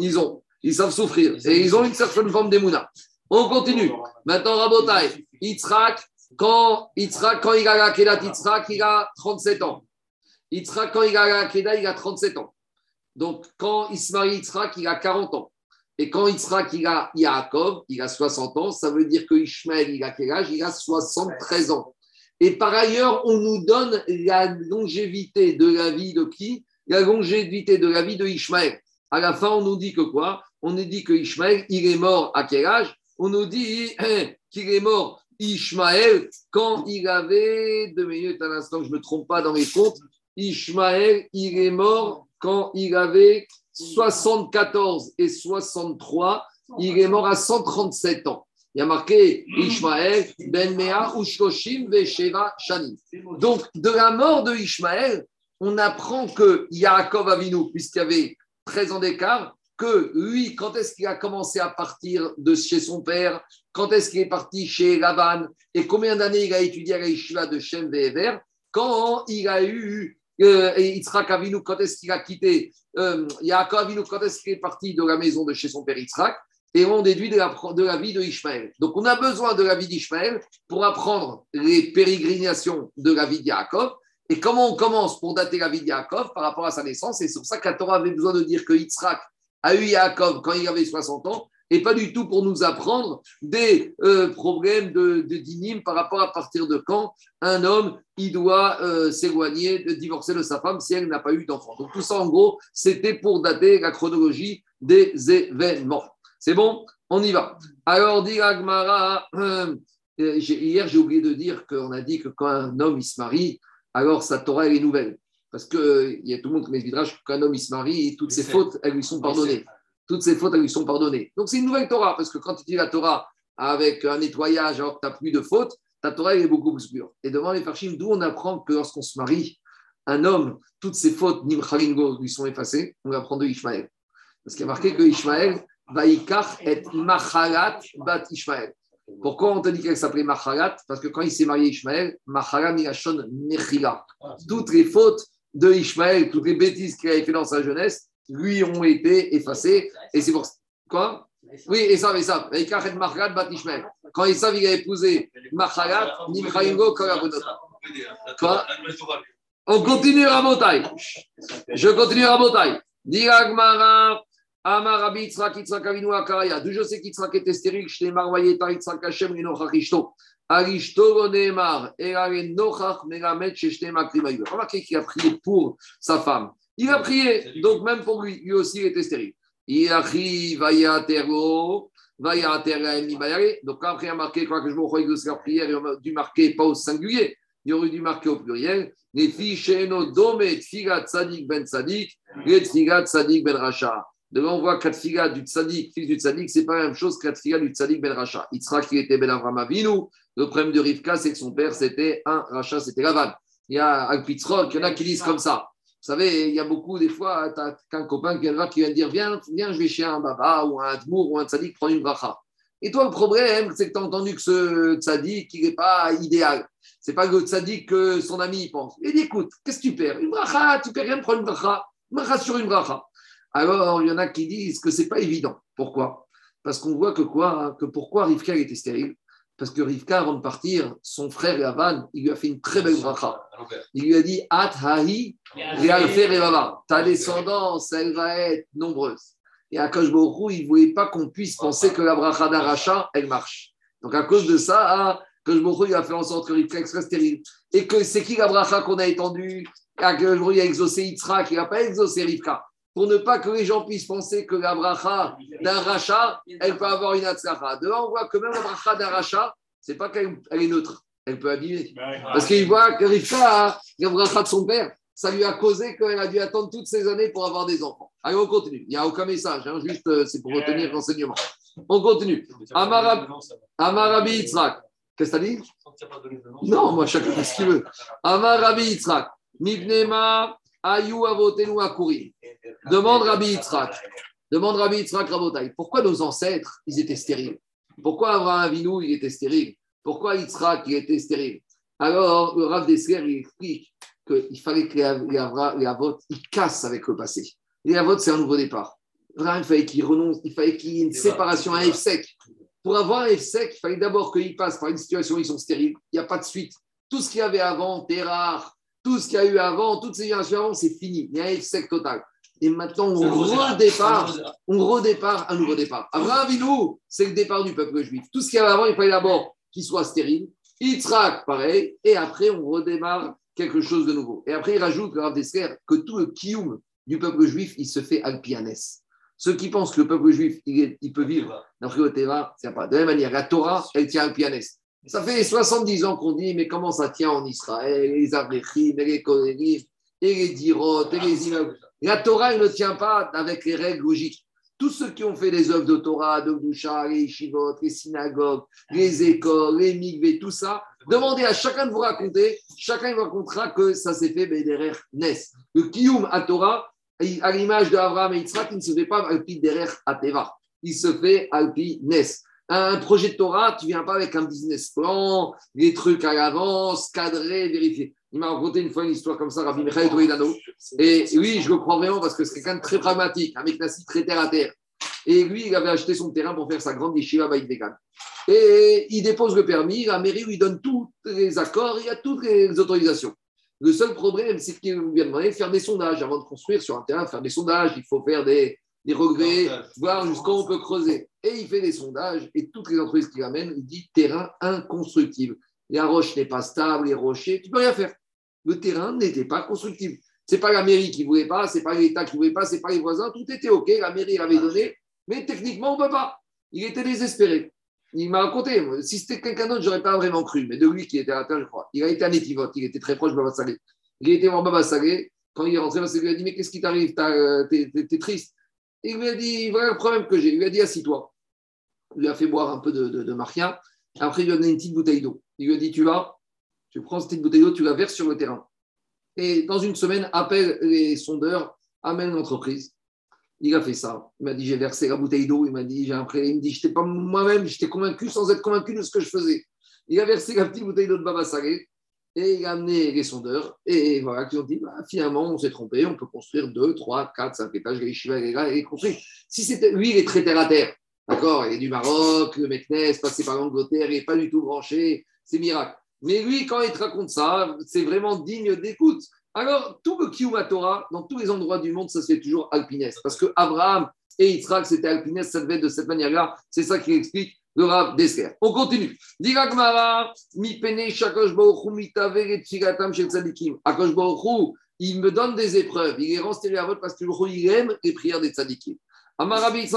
ils ont. Ils savent souffrir. Et ils ont une certaine forme d'émouna. On continue. Maintenant, Rabotai, Yitzhak, quand, Yitzhak, quand il a la Kedat Yitzhak, il a 37 ans. Yitzhak, quand il a la Kedat, il a 37 ans. Donc, quand marie Yitzhak, il a 40 ans. Et quand Yitzhak, il a Yaakov, il a 60 ans, ça veut dire que Ishmael, il a quel âge? Il a 73 ans. Et par ailleurs, on nous donne la longévité de la vie de qui? La longévité de la vie de Ishmael. À la fin, on nous dit que quoi? On nous dit que Ishmael, il est mort à quel âge? On nous dit qu'il est mort Ishmaël, quand il avait, deux minutes à l'instant, je ne me trompe pas dans les comptes, Ishmaël, il est mort quand il avait 74 et 63, il est mort à 137 ans. Il y a marqué Ishmaël, Ben Mea, Ushkoshim, Vesheva, Shani. Donc, de la mort de Ishmaël, on apprend que Yaakov Avinu, puisqu'il y avait 13 ans d'écart, que lui, quand est-ce qu'il a commencé à partir de chez son père? Quand est-ce qu'il est parti chez Lavan Et combien d'années il a étudié à la de Shem Ve'ever? Quand il a eu euh, Yitzhak Avinu, quand est-ce qu'il a quitté euh, Yaakov Avinu, quand est-ce qu'il est parti de la maison de chez son père Yitzhak? Et on déduit de la, de vie de Ishmaël. Donc, on a besoin de la vie d'Ishmaël pour apprendre les pérégrinations de la vie d'Yaakov. Et comment on commence pour dater la vie d'Yaakov par rapport à sa naissance? Et c'est pour ça que avait besoin de dire que Yitzhak a eu Yaakov quand il avait 60 ans, et pas du tout pour nous apprendre des euh, problèmes de, de dinim par rapport à partir de quand un homme il doit euh, s'éloigner, de divorcer de sa femme si elle n'a pas eu d'enfant. Donc tout ça en gros, c'était pour dater la chronologie des événements. C'est bon? On y va. Alors dit Agmara, euh, hier j'ai oublié de dire qu'on a dit que quand un homme il se marie, alors sa Torah elle est nouvelle. Parce qu'il y a tout le monde qui met le qu'un homme il se marie, toutes ses fautes, elles lui sont pardonnées toutes ces fautes, elles lui sont pardonnées. Donc c'est une nouvelle Torah, parce que quand tu dis la Torah avec un nettoyage, alors que tu n'as plus de fautes, ta Torah est beaucoup plus pure. Et devant les Farshim, d'où on apprend que lorsqu'on se marie, un homme, toutes ses fautes, Nimchalingo, lui sont effacées, on apprend de Ishmaël. Parce qu'il y a marqué que Ishmaël, Vaikach et Machalat bat Ishmaël. Pourquoi on te dit qu'elle s'appelait Machalat? Parce que quand il s'est marié Ishmaël, Machalat Migashon Mechila. Toutes les fautes de Ishmaël, toutes les bêtises qu'il avait fait dans sa jeunesse, lui ont été effacés. Et c'est pour. Quoi? Oui, et et ça. Quand Esav il a épousé Machalat, Nimchaïngo, Quoi? On continue à montagne. Je continue à montagne. Diragmara. Amarabi Yitzhak Yitzhak Avinu Akaraya. D'où je sais qu'Yitzhak était stérile, je t'ai marvoyé par Yitzhak Hashem et Nochach Ishto. Arishto Neemar. Erare Nochach Megamet Sheshte Makrimayu. Remarquez qu'il a prié pour sa femme. Il a prié, donc même pour lui, lui aussi il était stérile. Il arrive, vaya tergo, vaya Donc après, il a marqué, quoi que je me crois que la prière, il a dû marquer pas au singulier, il aurait dû marquer au pluriel. Les filles chez nos domet, figat sadik ben sadik, les figat sadik ben racha. Devant, on voit quatre figas du tzadik, fils du tzadik, c'est pas la même chose que quatre figas du tzadik ben racha. Yitzhak, qui était ben Avram Avinu. Le problème de Rivka, c'est que son père, c'était un racha, c'était Lavan. Il y a un Pitzrok, il y en a qui disent comme ça. Vous savez, il y a beaucoup, des fois, tu as qu'un copain qui vient, te dire Viens, viens, je vais chez un baba ou un dmour ou un tzadik prendre une bracha. Et toi, le problème, c'est que tu as entendu que ce tzadik, il n'est pas idéal. C'est pas le tzadik que son ami pense. Il dit Écoute, qu'est-ce que tu perds? Une bracha, tu perds rien de prendre une bracha. Une bracha sur une bracha. Alors, il y en a qui disent que c'est pas évident. Pourquoi? Parce qu'on voit que quoi? Que pourquoi Rivka était stérile? Parce que Rivka, avant de partir, son frère Yavan, il lui a fait une très belle bracha. Il lui a dit At hahi Ta descendance, elle va être nombreuse. Et à Koshborou, il ne voulait pas qu'on puisse penser que la bracha d'Aracha, elle marche. Donc à cause de ça, Koshborou, il a fait en sorte que Rivka soit stérile. Et que c'est qui la bracha qu'on a étendue À Koshborou, il a exaucé Yitzhak, il n'a pas exaucé Rivka pour ne pas que les gens puissent penser que la bracha d'un rachat, elle peut avoir une atzlacha. De on voit que même la bracha d'un rachat, c'est pas qu'elle est neutre, elle peut abîmer. Parce qu'il voit que Rivka, la bracha de son père, ça lui a causé qu'elle a dû attendre toutes ces années pour avoir des enfants. Allez, on continue. Il n'y a aucun message, hein, juste euh, c'est pour retenir l'enseignement. On continue. Amarabi Yitzhak. Qu'est-ce que tu as dit Non, moi, chacun fait ce qu'il veut. Amarabi Yitzhak. Mibnema Ayou Avotenu Akurim. Demande Rabbi Yitzhak. Demande Rabbi Yitzhak Rabotai. Pourquoi nos ancêtres, ils étaient stériles? Pourquoi Abraham Avinu, il était stérile? Pourquoi Yitzhak, il était stérile? Alors, le Rav Desser, il explique qu'il fallait que les, les, Avot, ils cassent avec le passé. Les Avot, c'est un nouveau départ. Vraiment, il fallait qu'il renonce, il fallait qu'il y ait une séparation, un F sec. Pour avoir un F sec, il fallait d'abord qu'ils passent par une situation où ils sont stériles. Il n'y a pas de suite. Tout ce qu'il y avait avant, rare. tout ce qu'il y a eu avant, toutes ces générations avant, c'est fini. Il y a un F sec total. Et maintenant, on redépart, on redépart un nouveau départ. Abraham Avinu, c'est le départ du peuple juif. Tout ce qu'il y avait avant, il fallait d'abord qu'il soit stérile. Yitzhak, pareil. Et après, on redémarre quelque chose de nouveau. Et après, il rajoute, le Rav que tout le kiyum du peuple juif, il se fait alpianes. Ceux qui pensent que le peuple juif, il, peut vivre d'après le Teva, c'est pas. De la même manière, la Torah, elle tient alpianes. Ça fait 70 ans qu'on dit, mais comment ça tient en Israël Les Abrechim, les Kohenim, et les Dirot, et les immeubles. La Torah, elle ne tient pas avec les règles logiques. Tous ceux qui ont fait les œuvres de Torah, de Gdusha, les Shivot, les synagogues, les écoles, les migvés, tout ça, demandez à chacun de vous raconter, chacun vous racontera que ça s'est fait Bederer Nes. Le Kiyum à Torah, à l'image d'Abraham et Yitzhak, il ne se fait pas Alpi Derer Ateva. Il se fait Alpi Nes. Un projet de Torah, tu ne viens pas avec un business plan, des trucs à l'avance, cadrés, vérifiés. Il m'a raconté une fois une histoire comme ça, Rabbi Michael. Et oui, je le crois vraiment parce que c'est quelqu'un de très pragmatique, un mec très terre à terre. Et lui, il avait acheté son terrain pour faire sa grande yeshiva Vegan. Et il dépose le permis, la mairie lui donne tous les accords, il y a toutes les autorisations. Le seul problème, c'est qu'il vient demander de faire des sondages avant de construire sur un terrain, faire des sondages, il faut faire des, des regrets, voir jusqu'où on peut creuser. Et il fait des sondages et toutes les entreprises qu'il amène, il dit terrain inconstructible. La roche n'est pas stable, les rochers, tu peux rien faire. Le terrain n'était pas constructible. C'est pas la mairie qui voulait pas, c'est pas l'État qui voulait pas, c'est pas les voisins, tout était OK, la mairie avait donné, mais techniquement, on ne peut pas. Il était désespéré. Il m'a raconté, si c'était quelqu'un d'autre, je n'aurais pas vraiment cru, mais de lui qui était à la terre, je crois. Il a été un étivote, il était très proche de Baba Salé. Il était voir Baba Salé. Quand il est rentré, il lui a dit Mais qu'est-ce qui t'arrive? T'es es, triste. Il lui a dit Voilà le problème que j'ai. Il lui a dit Assis-toi. Lui a fait boire un peu de, de, maria. Après, il lui a donné une petite bouteille d'eau. Il lui a dit Tu vas, tu prends cette petite bouteille d'eau, tu la verses sur le terrain. Et dans une semaine, appelle les sondeurs, amène l'entreprise. Il a fait ça. Il m'a dit J'ai versé la bouteille d'eau. Il m'a dit J'ai après, il me dit J'étais pas moi-même, j'étais convaincu sans être convaincu de ce que je faisais. Il a versé la petite bouteille d'eau de Baba Salé et il a amené les sondeurs. Et voilà, qui ont dit bah, finalement, on s'est trompé, on peut construire 2, 3, 4, 5 étages. Les Shiva est construit. Si c'était lui, il est très terre à terre. D'accord Il est du Maroc, le Meknes, passé par l'Angleterre, il n'est pas du tout branché. C'est miracle. Mais lui, quand il te raconte ça, c'est vraiment digne d'écoute. Alors, tout le Kiyuma Torah, dans tous les endroits du monde, ça se fait toujours alpineste. Parce que Abraham et Yitzhak, c'était alpineste, ça devait être de cette manière-là. C'est ça qui explique le Rav d'Esker. On continue. shakosh il me donne des épreuves. Il est renseigné à votre parce que il aime les prières des tzadikim. Amarabi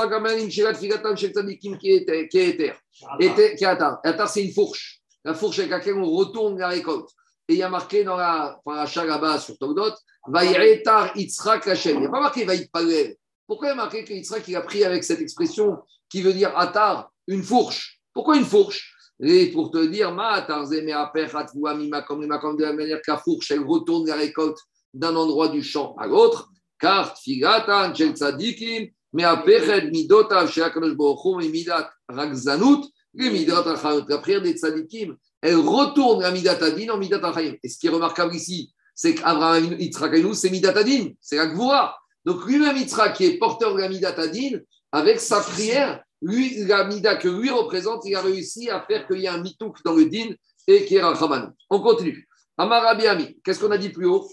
c'est une fourche. La fourche avec laquelle on retourne la récolte. Et il y a marqué dans la paracha là-bas sur Togdot, Vaïretar Yitzhak Hashem. Il n'y a pas marqué Vaïpalel. Pourquoi il y a marqué que Yitzhak il a pris avec cette expression qui veut dire Atar, une fourche Pourquoi une fourche Et pour te dire, Ma comme de la manière que la fourche, elle retourne la récolte d'un endroit du champ à l'autre. Car Figatan, Chel Tzadikim, mais Sheakadosh Bochum, Midat Ragzanut, Midat La prière des Tzadikim, elle retourne la Midatadin en Midatachayim. Et ce qui est remarquable ici, c'est qu'Abraham Yitzhak c'est Midatadin, c'est la Gvura. Donc lui-même Yitzhak qui est porteur de la Midatadin, avec sa prière, lui, la Mida que lui représente, il a réussi à faire qu'il y ait un mitouk dans le din et qu'il y ait un. On continue. Amarabiami, qu'est-ce qu'on a dit plus haut?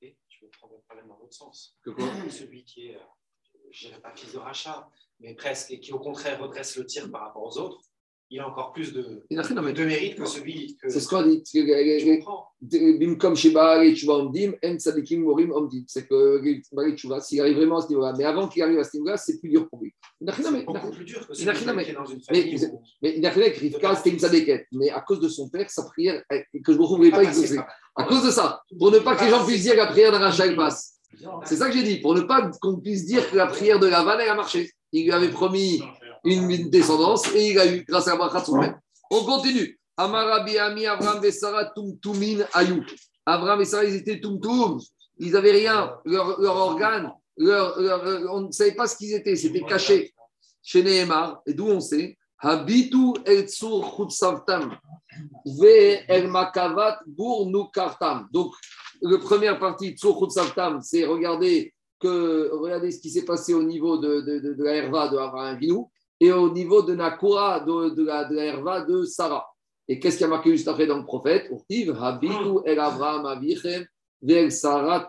Je vais prendre le problème dans l'autre sens. Que Celui qui est, euh, je dirais pas fils de rachat, mais presque, et qui au contraire redresse le tir par rapport aux autres, il a encore plus de, de mérite que celui que. C'est ce qu'on dit. Bim comme chez Baal et Omdim, En Sadikim Morim Omdim. C'est que Chouva, s'il arrive vraiment à ce niveau-là, mais avant qu'il arrive à ce niveau-là, c'est plus dur pour lui. C'est beaucoup plus dur que celui qui est dans une famille. Mais il a fait Rivka, c'était une Sadeket. Mais à cause de son père, sa prière, que je ne voulais pas exaucer. À cause de ça, pour ne pas que les gens puissent dire la prière d'un rachat passe. C'est ça que j'ai dit, pour ne pas qu'on puisse dire que la prière de la vanne, elle a marché. Il lui avait promis une descendance et il a eu grâce à père. On continue. Amarabi Ami Abraham et Sarah Tumtumin Ayou. Abraham et Sarah, ils étaient Tumtum. Ils n'avaient rien. Leur, leur organe, leur, on ne savait pas ce qu'ils étaient. C'était caché. Chez Nehemar, et d'où on sait? Habitu el tsur ve el makavat kartam. Donc, la première partie, tsur chutsavtam, c'est regarder que regardez ce qui s'est passé au niveau de, de, de, de la herva de Abraham Vinou et au niveau de Nakura, de, de, la, de la herva de Sarah. Et qu'est-ce qui a marqué juste après dans le prophète? Habitu el Abraham avichem vel Sarah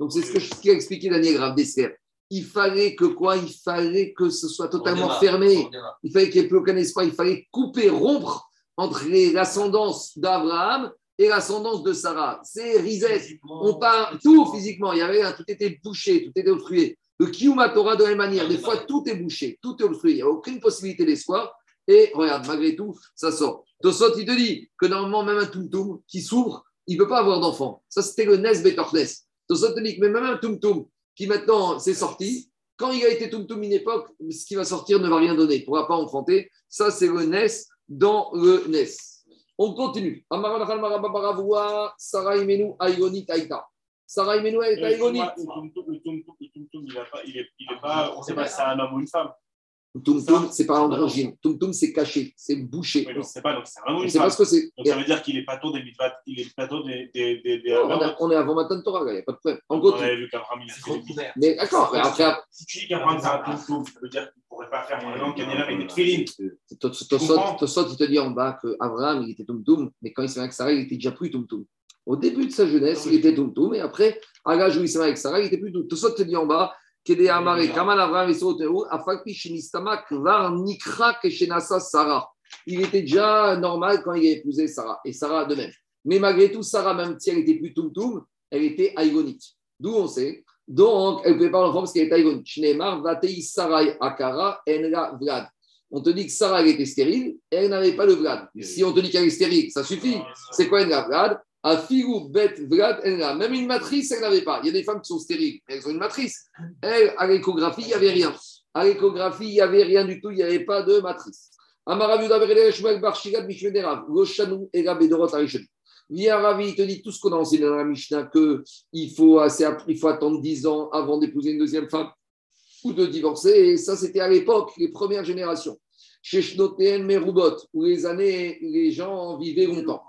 Donc c'est ce que ce a expliqué Daniel Grave d'Esther. Il fallait que quoi? Il fallait que ce soit totalement fermé. Il fallait qu'il n'y ait plus aucun espoir. Il fallait couper, rompre entre l'ascendance d'Abraham et l'ascendance de Sarah. C'est Rizet. On parle tout physiquement. Il y avait tout était bouché, tout était obstrué. Le Kiyuma Torah de la même manière. Des fois, tout est bouché, tout est obstrué. Il n'y a aucune possibilité d'espoir. Et regarde, malgré tout, ça sort. Tosot, il te dit que normalement, même un tumtum qui s'ouvre, il ne peut pas avoir d'enfant. Ça, c'était le Nes Betornes. Tosot te dit que même un tumtum qui maintenant s'est sorti, quand il a été tumtum une époque, ce qui va sortir ne va rien donner. Il ne pourra pas enfanter. Ça, c'est le Nes dans le Nes. On continue. Sarah Imenu Aïgoni Taïta. Sarah Imenu Aïgoni. Il n'est pas, on ne sait pas si c'est un homme ou une femme. Tumtum, c'est pas androgyne. Tumtum, c'est caché, c'est bouché. Oui, c'est pas, donc c'est vraiment une femme. Pas ce que c'est. Donc ça veut dire qu'il est pas tôt des il est pas tôt des. des, des, des non, on, a, on, est avant Matan Torah, il n'y a pas de problème. En on avait vu qu'Abraham, il a fait Mais d'accord, mais après. Si tu dis qu'Abraham, c'est un tumtum, ça veut dire qu'il ne pourrait pas faire, par exemple, qu'il y en a avec des tfilines. Tosot, il te dit en bas qu'Abraham, il était tumtum, mais quand il s'est avec Sarah, il était déjà plus tumtum. Au début de sa jeunesse, il était tumtum, et après, à l'âge où il s'est avec Sarah, il était plus tumtum. Tosot te dit en bas Kede Amare, Kamal Avraham et Afakpi Shinistama, Kvar Nikra Keshenasa Sarah. Il était déjà normal quand il a épousé Sarah, et Sarah de même. Mais malgré tout, Sarah, même si elle était plus toum elle était aïgonite. D'où on sait. Donc, elle ne pouvait pas l'enfant parce qu'elle était aïgonite. Shneemar, Vatei Sarai Akara, Enra Vlad. On te dit que Sarah elle était stérile, elle n'avait pas le Vlad. Si on te dit qu'elle est stérile, ça suffit. C'est quoi Enra Vlad? Même une matrice, elle n'avait pas. Il y a des femmes qui sont stériles, elles ont une matrice. Elle, à l'échographie, il n'y avait rien. À l'échographie, il n'y avait rien du tout, il n'y avait pas de matrice. Viens Ravi, il te dit tout ce qu'on a enseigné dans la Mishnah, qu'il faut, faut attendre 10 ans avant d'épouser une deuxième femme ou de divorcer. Et ça, c'était à l'époque, les premières générations. Chez Shnotéen Merubot, où les années, les gens vivaient longtemps.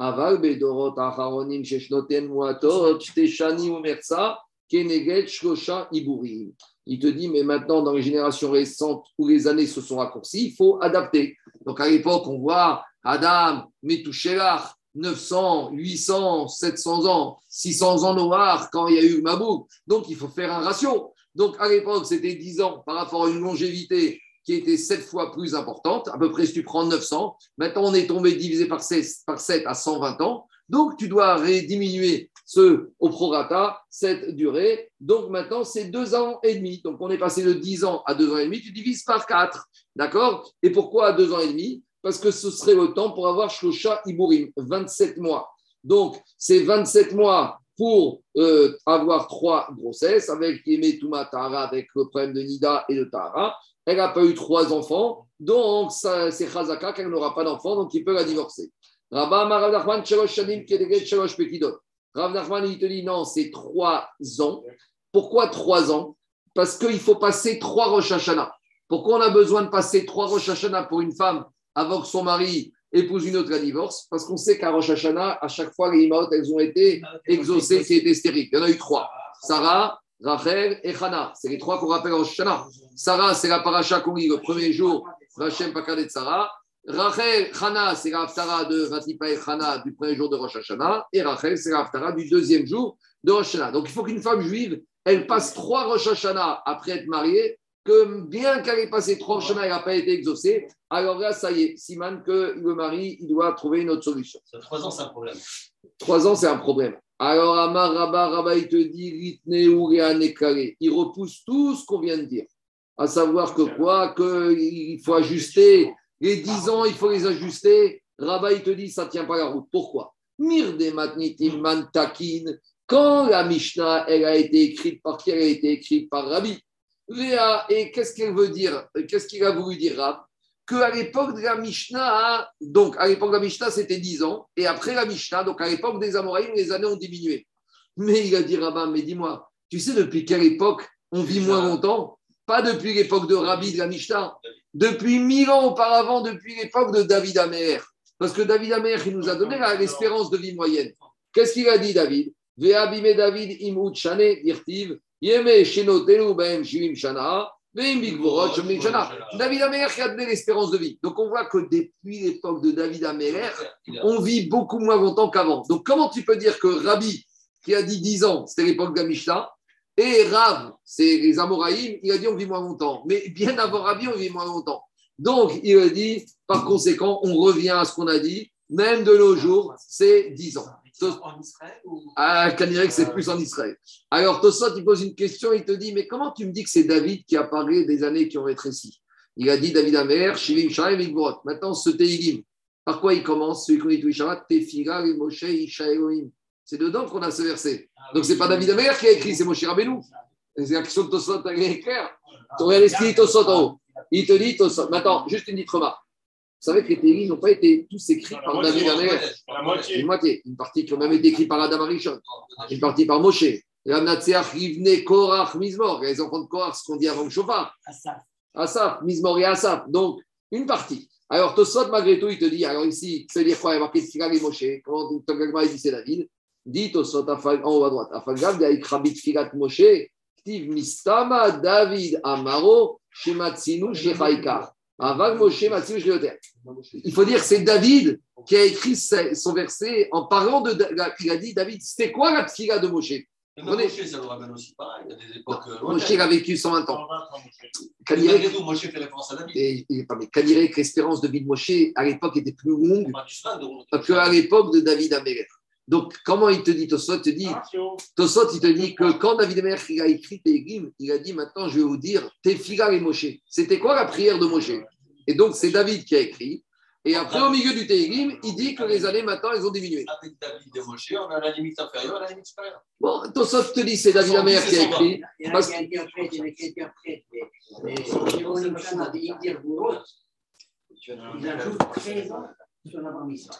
Aval Bedorot Acharonim, chez Shnotéen Muatot, Shteshani Umersa, Keneget Shlosha Iburim. Il te dit, mais maintenant, dans les générations récentes où les années se sont raccourcies, il faut adapter. Donc à l'époque, on voit Adam, Metushelach, 900, 800, 700 ans, 600 ans noirs quand il y a eu Mabou. Donc, il faut faire un ratio. Donc, à l'époque, c'était 10 ans par rapport à une longévité qui était 7 fois plus importante. À peu près, si tu prends 900, maintenant, on est tombé divisé par 7, par 7 à 120 ans. Donc, tu dois diminuer ce, au prorata cette durée. Donc, maintenant, c'est 2 ans et demi. Donc, on est passé de 10 ans à 2 ans et demi. Tu divises par 4. D'accord? Et pourquoi à 2 ans et demi? Parce que ce serait le temps pour avoir Shlosha Iburim, 27 mois. Donc, c'est 27 mois pour euh, avoir trois grossesses avec Touma Tahara, avec le problème de Nida et de Tahara. Elle n'a pas eu trois enfants, donc c'est Chazaka qu'elle n'aura pas d'enfants, donc il peut la divorcer. Rabba Nachman, Shanim, Pekidot. Rav Nachman, il te dit non, c'est trois ans. Pourquoi trois ans? Parce qu'il faut passer trois Rosh Hashanah. Pourquoi on a besoin de passer trois Rosh Hashanah pour une femme avant que son mari épouse une autre à divorce, parce qu'on sait qu'à Rosh Hashanah, à chaque fois, les Imaot, elles ont été exaucées qui étaient stériles. Il y en a eu trois. Sarah, Rachel et Hana. C'est les trois qu'on rappelle Rosh Hashanah. Sarah, c'est la paracha qu'on lit le premier jour, Rachem Pakadet Sarah. Rachel, Hana, c'est la haftara de Vatipa et Hana du premier jour de Rosh Hashanah. Et Rachel, c'est la haftara du deuxième jour de Rosh Hashanah. Donc il faut qu'une femme juive, elle passe trois Rosh Hashanah après être mariée que bien qu'elle ait passé trois chemins, elle n'a pas été exaucée, alors là, ça y est, Simane, que le mari, il doit trouver une autre solution. Trois ans, c'est un problème. Trois ans, c'est un problème. Alors, Amar Rabba, Rabba, il te dit, il repousse tout ce qu'on vient de dire. À savoir que quoi Qu'il faut ajuster. Les dix ans, il faut les ajuster. Rabba, il te dit, ça ne tient pas la route. Pourquoi? Mirde Matnitim Mantakin, quand la Mishnah, elle a été écrite par qui Elle a été écrite? Par Rabbi. Léa, et qu'est-ce qu'elle veut dire? Qu'est-ce qu'il a voulu dire Rab? Qu'à l'époque de la Mishnah, donc à l'époque de la Mishnah, c'était 10 ans, et après la Mishnah, donc à l'époque des Amoraïm, les années ont diminué. Mais il a dit Rabba, mais dis-moi, tu sais depuis quelle époque on vit moins longtemps? Pas depuis l'époque de Rabbi de la Mishnah, depuis mille ans auparavant, depuis l'époque de David Amer. Parce que David Amer, il nous a donné l'espérance de vie moyenne. Qu'est-ce qu'il a dit, David? David David Améler qui a donné l'espérance de vie. Donc on voit que depuis l'époque de David Améler, on vit beaucoup moins longtemps qu'avant. Donc comment tu peux dire que Rabbi, qui a dit 10 ans, c'était l'époque de et Rav, c'est les Amoraïm, il a dit on vit moins longtemps. Mais bien avant Rabbi, on vit moins longtemps. Donc il a dit, par conséquent, on revient à ce qu'on a dit, même de nos jours, c'est 10 ans en Israël ou... Ah, que c'est plus en Israël. Alors, Tosot, il pose une question, il te dit, mais comment tu me dis que c'est David qui a parlé des années qui ont rétréci? Il a dit David Amer, Shivim Shaim, Vigborot. Maintenant, ce Teilim, par quoi il commence Celui qu'on dit Isharat, Tefira, Moshe, Isha. C'est dedans qu'on a ce verset. Ah Donc, ce n'est pas David Amer qui a écrit, c'est Moshe Rabbeinu. C'est la question de Tosot, elle est claire. Tu regardes ce qu'il dit Tosot en haut. Il te dit Tosot. Maintenant, juste une petite remarque. Vous savez que les théories n'ont pas été tous écrits par David Amer. Une moitié. Une partie qui a même été écrite par Adam Arishon. Une partie par Moshe. Ramnatseach, Rivne, Korach, Mizmor. Les enfants de Korach, ce qu'on dit avant le chauffard. Asaf. Asaf, Mizmor et Asaf. Donc, une partie. Alors, Tosot, malgré tout, il te dit, alors ici, c'est dire quoi Il y a marqué Tfigal et Moshe. Comment Togagma dit c'est David Dit Tosot en haut à droite. Afagam, avec Rabit Figat Moshe, Ktiv Mistama, David Amaro, Shematsinu, Shechaikar. Il faut dire que c'est David qui a écrit son verset en parlant de. Il a dit David, c'était quoi la tfila de Moshe? Moshe, ça nous ramène aussi pareil. Il y a des époques. Euh, Moshe a vécu 120 ans. Kanirek, Moshe fait référence à David. Et, et, mais l'espérance de vie de Moshe, à l'époque, était plus longue qu'à l'époque de David Améler. Donc, comment il te dit, Tosot te dit, Tosot, il te dit que quand David il a écrit Tehillim, il a dit maintenant, je vais vous dire, Tefila et Moshe. C'était quoi la prière de Moshe? Et donc, c'est David qui a écrit. Et après, au milieu du Tehillim, il dit que les années maintenant, elles ont diminué. Avec David et Moshe, on a la limite inférieure et la limite supérieure. Bon, Tosot te dit, c'est David Amer qui a écrit. Il y en a qui interprètent, il y en a qui interprètent. Mais ils ajoutent 13 ans.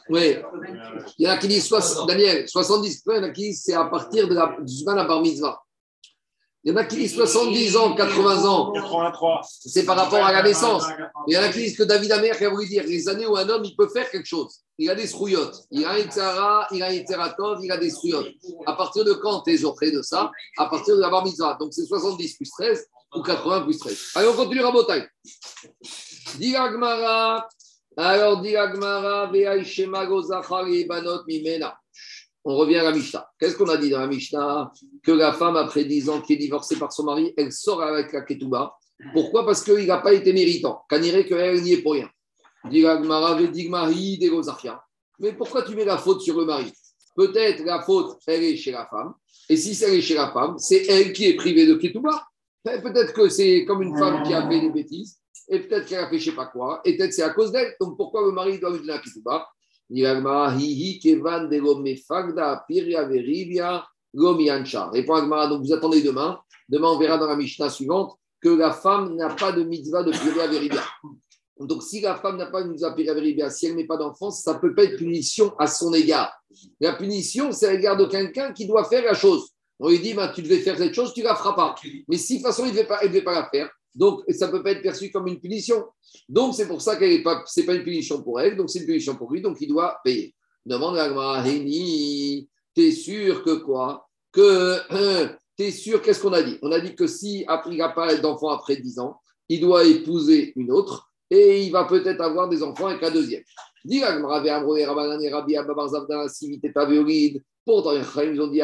Oui, il y en a qui disent, Daniel, 70, il y en a qui disent c'est à partir de la, du la bar mitzvah. Il y en a qui disent 70 ans, 80 ans. 83. C'est par rapport à la naissance. Il y en a qui disent que David Amer a voulu dire les années où un homme il peut faire quelque chose. Il a des srouillottes. Il a un Itzara, il a un Itzeratov, il a des srouillottes. À partir de quand tu es offré de ça? À partir de la bar mitzvah. Donc c'est 70 plus 13 ou 80 plus 13. Allez, on continue à Botaï. Diragmara. Alors, Mimena. On revient à la Mishnah. Qu'est-ce qu'on a dit dans la Mishnah? Que la femme, après 10 ans, qui est divorcée par son mari, elle sort avec la Ketouba. Pourquoi? Parce qu'il n'a pas été méritant. Qu'elle qu'elle n'y est pour rien. Mais pourquoi tu mets la faute sur le mari? Peut-être la faute, elle est chez la femme. Et si elle est chez la femme, c'est elle qui est privée de Ketouba. Peut-être que c'est comme une femme qui a fait des bêtises. Et peut-être qu'elle a fait je sais pas quoi. Et peut-être c'est à cause d'elle. Donc pourquoi le mari doit lui donner la Ketouba Répond Agmara, donc vous attendez demain. Demain, on verra dans la Mishnah suivante que la femme n'a pas de mitzvah de Piria Veribia. Donc, si la femme n'a pas de mitzvah Piria Veribia, si elle n'est pas d'enfant, ça ne peut pas être punition à son égard. La punition, c'est à l'égard de quelqu'un qui doit faire la chose. On lui dit, bah, tu devais faire cette chose, tu ne la feras pas. Mais si de toute façon, il ne devait, pas la faire, donc, ça ne peut pas être perçu comme une punition. Donc, c'est pour ça que ce pas, pas une punition pour elle, donc c'est une punition pour lui, donc il doit payer. Demande à tu t'es sûr que quoi? Que, t'es sûr, qu'est-ce qu'on a dit? On a dit que si il n'a pas d'enfant après 10 ans, il doit épouser une autre et il va peut-être avoir des enfants avec la deuxième. Dis Pourtant, ils ont dit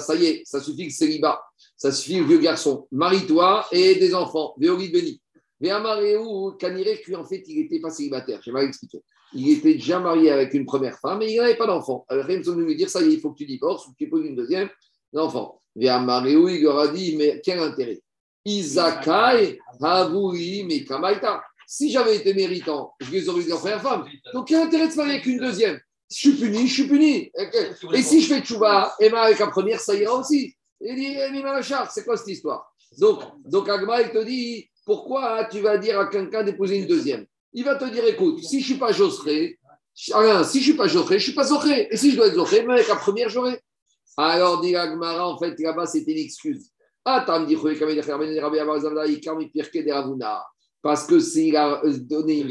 ça y est, ça suffit que célibat, ça suffit vieux garçon. Marie-toi et des enfants. Véorid béni. Mais Amaréou, Kanirek, lui, en fait, il n'était pas célibataire. J'ai mal expliqué. Il était déjà marié avec une première femme et il n'avait pas d'enfant. Alors, ils sont venus lui dire ça il faut que tu divorces ou que tu poses une deuxième enfant. Mais Amaréou, il leur a dit mais quel intérêt? Isakai, Havoui, mais Kamaita. Si j'avais été méritant, je les aurais eu en première femme. Donc, quel intérêt de se marier avec une deuxième? Je suis puni, je suis puni. Et si je fais tchouba, Emma avec la première, ça ira aussi. Il dit, eh, c'est quoi cette histoire? Donc, donc Agma, il te dit, pourquoi tu vas dire à quelqu'un d'épouser une deuxième? Il va te dire, écoute, si je ne suis pas Josré, si je ne suis pas Josré, je suis pas Zohré. Et si je dois être Zohré, même avec la première, j'aurai. Alors, dit Agmara, en fait, là-bas, c'était une excuse. Ah, t'as dit, parce que c'est a donné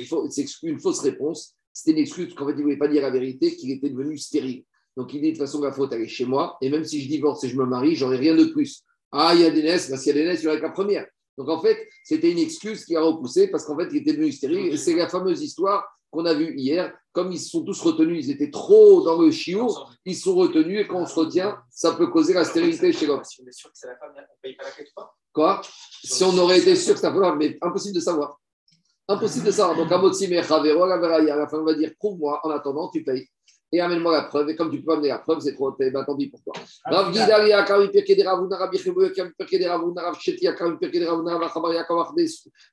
une fausse réponse c'était une excuse qu'en fait, il ne voulait pas dire la vérité, qu'il était devenu stérile. Donc, il dit de toute façon, la faute, elle est chez moi. Et même si je divorce et je me marie, j'aurai rien de plus. Ah, il y a des naisses, bah, s'il y a des naisses, il y aurait la première. Donc, en fait, c'était une excuse qui a repoussé parce qu'en fait, il était devenu stérile. Et c'est la fameuse histoire qu'on a vue hier. Comme ils se sont tous retenus, ils étaient trop dans le chiot, ils sont retenus. Et quand on se retient, ça peut causer la stérilité chez l'homme. Si on est sûr que c'est la femme, on ne paye pas la quête pas? Quoi? Si on aurait été sûr que ça femme, mais impossible de savoir. Impossible de savoir. Donc, à la fin, on va dire prouve-moi, en attendant, tu payes. Et amène-moi la preuve. Et comme tu peux amener la preuve, c'est trop. Ben, tant pis pour toi. Rav Gidali, Pirkedera, Pirkedera, Rav Sheti, Pirkedera, Rav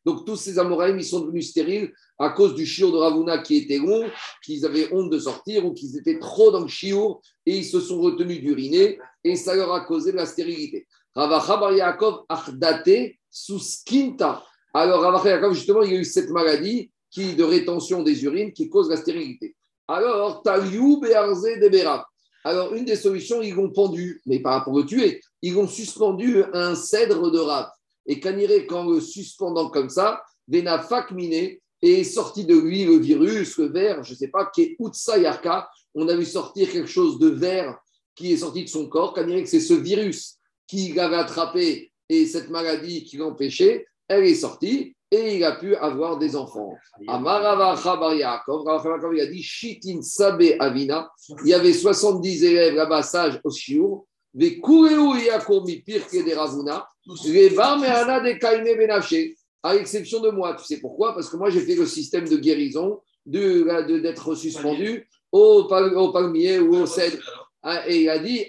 Donc, tous ces Amoraïm, ils sont devenus stériles à cause du chiour de Ravuna qui était long, qu'ils avaient honte de sortir ou qu'ils étaient trop dans le chiour et ils se sont retenus d'uriner et ça leur a causé de la stérilité. Rav Chabari, Yaakov, Achdate, Suskinta. Alors, Yaakov, justement, il y a eu cette maladie qui, de rétention des urines qui cause la stérilité. Alors, Taliou Bearze Debera. Alors, une des solutions, ils l'ont pendu, mais pas pour le tuer, ils l'ont suspendu un cèdre de rap. Et Kaniré, qu'en le suspendant comme ça, Venafak miné, et est sorti de lui le virus, le verre, je ne sais pas, qui est Utsayarka. On a vu sortir quelque chose de vert qui est sorti de son corps. Kaniré, c'est ce virus qui l'avait attrapé et cette maladie qui l'empêchait elle est sortie et il a pu avoir des enfants. Amarava Yaakov, il a dit Shitin Sabe Avina. Il y avait 70 élèves là-bas sages au Shiour. Ve kureu yakomi pire que des ravuna. Les bar meana de kaime benafshe. À l'exception de moi. Tu sais pourquoi? Parce que moi, j'ai fait le système de guérison d'être de, d'être suspendu au, pal- palmier ou au cèdre. Ah, Et il a dit,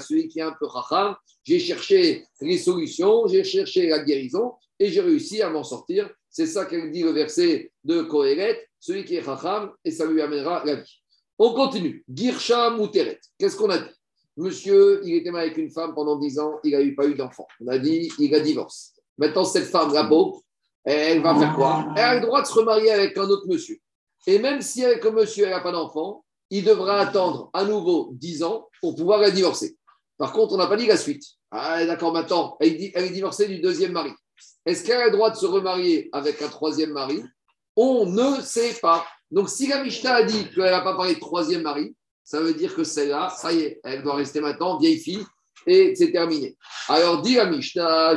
celui qui est un peu chacham, j'ai cherché les solutions, j'ai cherché la guérison et j'ai réussi à m'en sortir. C'est ça qu'elle dit le verset de Kohelet, celui qui est chacham et ça lui amènera la vie. On continue. Girsha Mouteret. Qu'est-ce qu'on a dit? Monsieur, il était marié avec une femme pendant 10 ans, il n'a eu pas eu d'enfant. On a dit, il a divorcé. Maintenant, cette femme, la pauvre, elle va faire quoi? Elle a le droit de se remarier avec un autre monsieur. Et même si avec un monsieur, elle n'a pas d'enfant, il devra attendre à nouveau 10 ans pour pouvoir la divorcer. Par contre, on n'a pas dit la suite. Ah, d'accord, maintenant, elle est divorcée du deuxième mari. Est-ce qu'elle a le droit de se remarier avec un troisième mari? On ne sait pas. Donc, si la Mishnah a dit qu'elle n'a pas parlé de troisième mari, ça veut dire que celle-là, ça y est, elle doit rester maintenant vieille fille et c'est terminé. Alors, dit la Mishnah,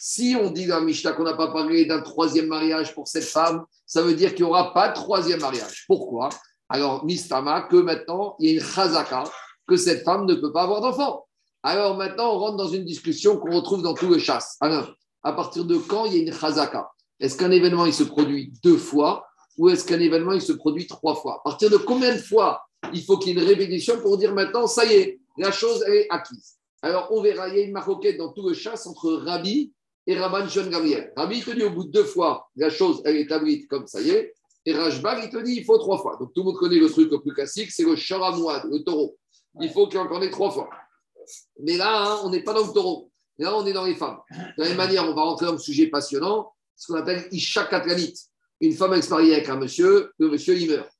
si on dit la Mishnah qu'on n'a pas parlé d'un troisième mariage pour cette femme, ça veut dire qu'il n'y aura pas de troisième mariage. Pourquoi? Alors, Mistama, que maintenant, il y a une chazaka, que cette femme ne peut pas avoir d'enfant. Alors maintenant, on rentre dans une discussion qu'on retrouve dans tous les chasses. Alors, à partir de quand il y a une chazaka? Est-ce qu'un événement, il se produit deux fois ou est-ce qu'un événement, il se produit trois fois? À partir de combien de fois il faut qu'il y ait une répétition pour dire maintenant, ça y est, la chose, est acquise? Alors, on verra, il y a une maroquette dans tout le chasse entre Rabbi et Rabban John Gabriel. Rabbi te dit au bout de deux fois, la chose, elle est établie comme ça y est. Et Rajbag, il te dit, il faut trois fois. Donc, tout le monde connaît le truc le plus classique, c'est le charamouad, le taureau. Il faut qu'il en ait trois fois. Mais là, hein, on n'est pas dans le taureau. Là, on est dans les femmes. De la même manière, on va rentrer dans un sujet passionnant, ce qu'on appelle Isha Katlanit. Une femme elle se marie avec un monsieur, le monsieur, il meurt.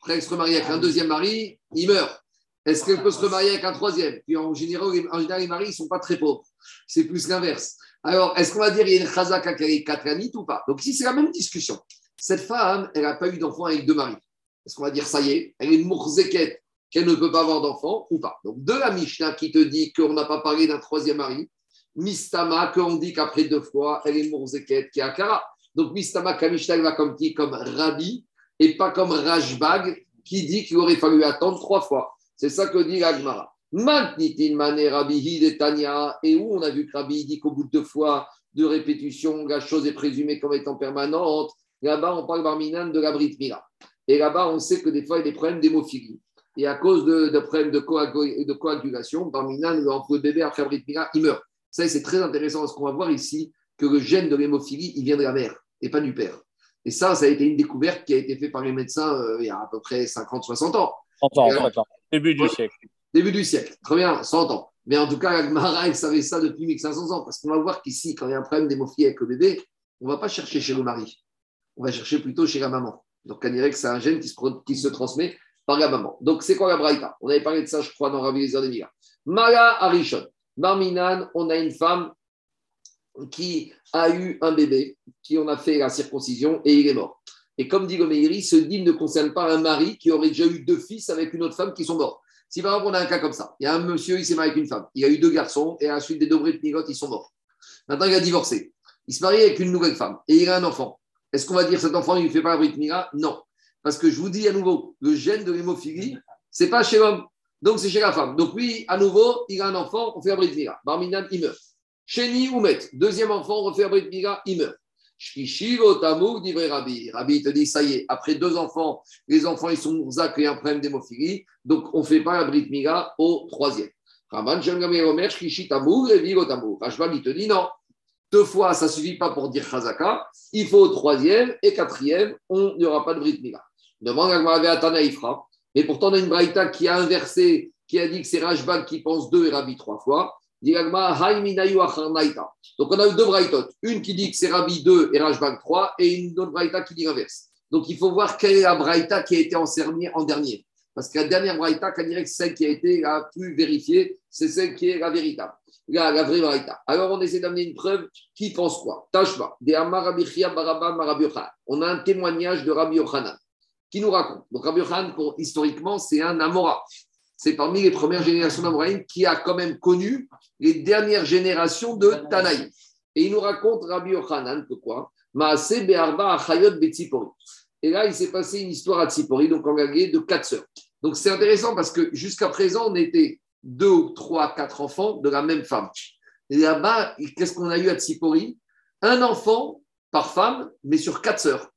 Après, elle se remarie avec un deuxième mari, il meurt. Est-ce qu'elle peut se remarier avec un troisième? Puis en général, en général, les maris, ils ne sont pas très pauvres. C'est plus l'inverse. Alors, est-ce qu'on va dire qu'il y a une chazaka katlanite ou pas? Donc, ici, c'est la même discussion. Cette femme, elle n'a pas eu d'enfant avec deux maris. Est-ce qu'on va dire ça y est? Elle est mourzeket, qu'elle ne peut pas avoir d'enfant ou pas Donc, de la Mishnah qui te dit qu'on n'a pas parlé d'un troisième mari, Mistama, qu'on dit qu'après deux fois, elle est mourzeket, qui est akara. Donc, Mistama, Kamishna, va comme qui? Comme Rabbi et pas comme Rajbag qui dit qu'il aurait fallu attendre trois fois. C'est ça que dit l'Agmara. Et où on a vu que Rabbi dit qu'au bout de deux fois de répétition, la chose est présumée comme étant permanente. Là-bas, on parle Barminan de la Brit Mila. Et là-bas, on sait que des fois, il y a des problèmes d'hémophilie. Et à cause de, de problèmes de, coagu- de coagulation, Barminan, le bébé après Brit Mila, il meurt. Ça, c'est très intéressant parce qu'on va voir ici que le gène de l'hémophilie, il vient de la mère et pas du père. Et ça, ça a été une découverte qui a été faite par les médecins euh, il y a à peu près 50-60 ans. 30 ans, 30 ans. Début du siècle. Début du siècle, très bien, 100 ans. Mais en tout cas, Agmara, elle savait ça depuis 1500 ans. Parce qu'on va voir qu'ici, quand il y a un problème d'hémophilie avec le bébé, on ne va pas chercher chez le mari. On va chercher plutôt chez la maman. Donc, on dirait que c'est un gène qui se, pro- qui se transmet la maman. Donc, c'est quoi la braïta? On avait parlé de ça, je crois, dans Rabbi Lezer de Mila. Mala Arishon. Barminan, on a une femme qui a eu un bébé, qui on a fait la circoncision et il est mort. Et comme dit le Meiri, ce dîme ne concerne pas un mari qui aurait déjà eu deux fils avec une autre femme qui sont morts. Si par exemple on a un cas comme ça, il y a un monsieur, il s'est marié avec une femme, il a eu deux garçons et à la suite des dobrés de ils sont morts. Maintenant, il a divorcé. Il se marie avec une nouvelle femme et il a un enfant. Est-ce qu'on va dire cet enfant, il ne fait pas la Brit Mila Non. Parce que je vous dis à nouveau, le gène de l'hémophilie, c'est pas chez l'homme. Donc, c'est chez la femme. Donc, lui, à nouveau, il a un enfant, on fait la Brit Mila. Barminan, il meurt. Chéni ou deuxième enfant, on refait la Brit Mila, il meurt. Shkishivo Tamouk, dit Rabbi. Rabbi, te dit, ça y est, après deux enfants, les enfants, ils sont mouzak et un problème d'hémophilie. Donc, on ne fait pas la Brit Mila au troisième. Raman Omer, Shkishi Tamouk, Revigo Tamouk. Rashbam, il te dit non. Deux fois, ça ne suffit pas pour dire Chazaka. Il faut au troisième et quatrième, on n'y aura pas de Brit Mila. Demande à Ifra. Mais pourtant, on a une Braïta qui a inversé, qui a dit que c'est Rashbam qui pense deux et Rabbi trois fois. Donc, on a eu deux Braïtot. Une qui dit que c'est Rabbi 2 et Rashbam 3 et une autre Braïta qui dit l'inverse. Donc, il faut voir quelle est la Braïta qui a été enseignée en dernier. Parce que la dernière Braïta, qu'on dirait que celle qui a été la plus vérifiée, c'est celle qui est la véritable, la, la vraie Braïta. Alors, on essaie d'amener une preuve. Qui pense quoi? Tashba, Amar Rabbi. On a un témoignage de Rabbi Yochanan qui nous raconte. Donc, Rabbi Yochanan, historiquement, c'est un Amora. C'est parmi les premières générations d'Amoraïm qui a quand même connu les dernières générations de Tanaï. Et il nous raconte Rabbi Yochanan que quoi? Maase Be'arba Achayot Betzipori. Et là, il s'est passé une histoire à Tsipori, donc en Galilée, de quatre sœurs. Donc c'est intéressant parce que jusqu'à présent, on était deux, trois, quatre enfants de la même femme. Et là-bas, qu'est-ce qu'on a eu à Tsipori Un enfant par femme, mais sur quatre sœurs.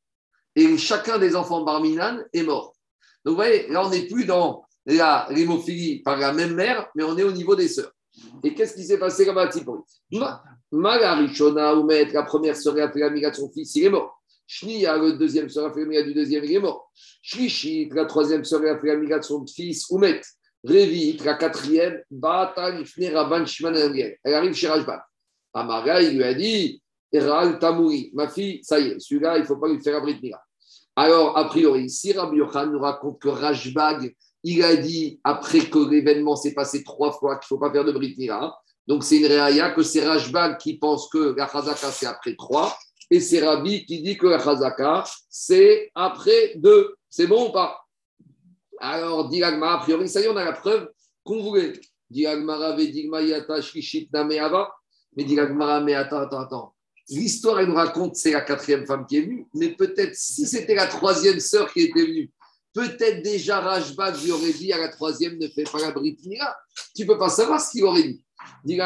Et chacun des enfants Barminan est mort. Donc vous voyez, là, on n'est plus dans la l'hémophilie par la même mère, mais on est au niveau des sœurs. Et qu'est-ce qui s'est passé là-bas à Tsipori Magarishona, ou la première sœur a fait de son fils, il est mort. Shnia, le deuxième sœur a fait du deuxième, il est mort. Shlishit, la troisième sœur a fait de son fils, Oumet. Révit, la quatrième, Bata, Rabban, Elle arrive chez Rajban. Amara, il lui a dit, Eral Tamouri, ma fille, ça y est, celui-là, il ne faut pas lui faire abri Alors, a priori, si Rabbi Yochan nous raconte que Rajbag, il a dit, après que l'événement s'est passé trois fois, qu'il ne faut pas faire de Brit donc c'est une réaya que c'est Rajbag qui pense que la Chazaka, c'est après trois, et c'est Rabbi qui dit que la Chazaka, c'est après deux. C'est bon ou pas? Alors, dit a priori, ça y est, on a la preuve qu'on voulait. Dit Yata Shishit Nameava. Mais dit mais attends, attends, attends. L'histoire, elle nous raconte c'est la quatrième femme qui est venue, mais peut-être si c'était la troisième sœur qui était venue, peut-être déjà Rajbag lui aurait dit à la troisième ne fais pas la Brit Tu ne peux pas savoir ce qu'il aurait dit. Dit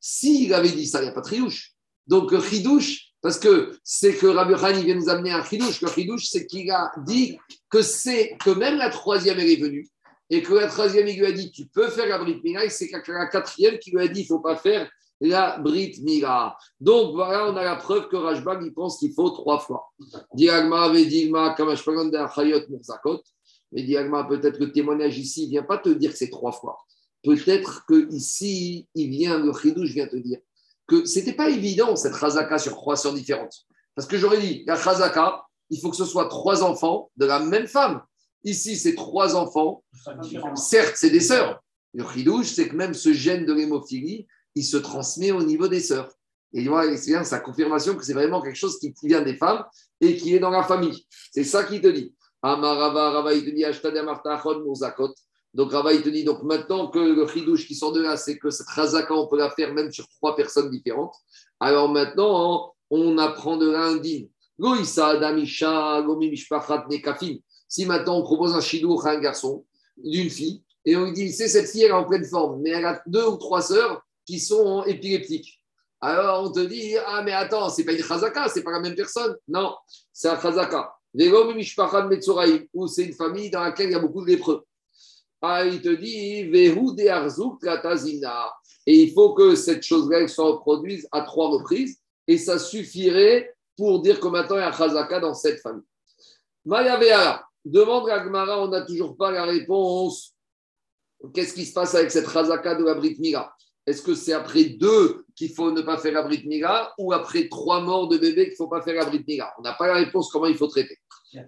S'il avait dit ça, il n'y a pas de triouche. Donc, chidouche, parce que c'est que Rabbi Khan, vient nous amener un chidouche. Le chidouche, c'est qu'il a dit que c'est que même la troisième, elle est venue. Et que la troisième, il lui a dit, tu peux faire la Brit Mila. Et c'est la quatrième qui lui a dit, il ne faut pas faire la Brit Mila. Donc voilà, on a la preuve que Rajbag, il pense qu'il faut trois fois. Diagma, Vedigma, Kamashpaganda, Chayot, Murzakot. Mais Diagma, peut-être que le témoignage ici ne vient pas te dire que c'est trois fois. Peut-être que ici, il vient, le chidouche vient te dire que ce n'était pas évident cette chazaka sur trois sœurs différentes. Parce que j'aurais dit, la chazaka, il faut que ce soit trois enfants de la même femme. Ici, c'est trois enfants. Certes, c'est des sœurs. Le chidouche, c'est que même ce gène de l'hémophilie, il se transmet au niveau des sœurs. Et c'est bien sa confirmation que c'est vraiment quelque chose qui vient des femmes et qui est dans la famille. C'est ça qu'il te dit. Amarava, Rava, il te dit, donc Rava, il te dit, donc maintenant que le chidouche qui sort de là, c'est que cette razaka, on peut la faire même sur trois personnes différentes. Alors maintenant, on apprend de là un din. Si maintenant on propose un chidouche à un garçon, d'une fille, et on lui dit, c'est cette fille, elle est en pleine forme, mais elle a deux ou trois sœurs qui sont épileptiques. Alors on te dit, ah mais attends, c'est pas une chazaka, c'est pas la même personne. Non, c'est un chazaka. Ou c'est une famille dans laquelle il y a beaucoup de lépreux. Ah, il te dit, Et il faut que cette chose-là se reproduise à trois reprises. Et ça suffirait pour dire que maintenant il y a Chazaka dans cette famille. Maya demande à Gmara, on n'a toujours pas la réponse. Qu'est-ce qui se passe avec cette Chazaka de la Brit Mila Est-ce que c'est après deux qu'il faut ne pas faire la Brit Mila ou après trois morts de bébés qu'il ne faut pas faire la Brit Mila On n'a pas la réponse comment il faut traiter.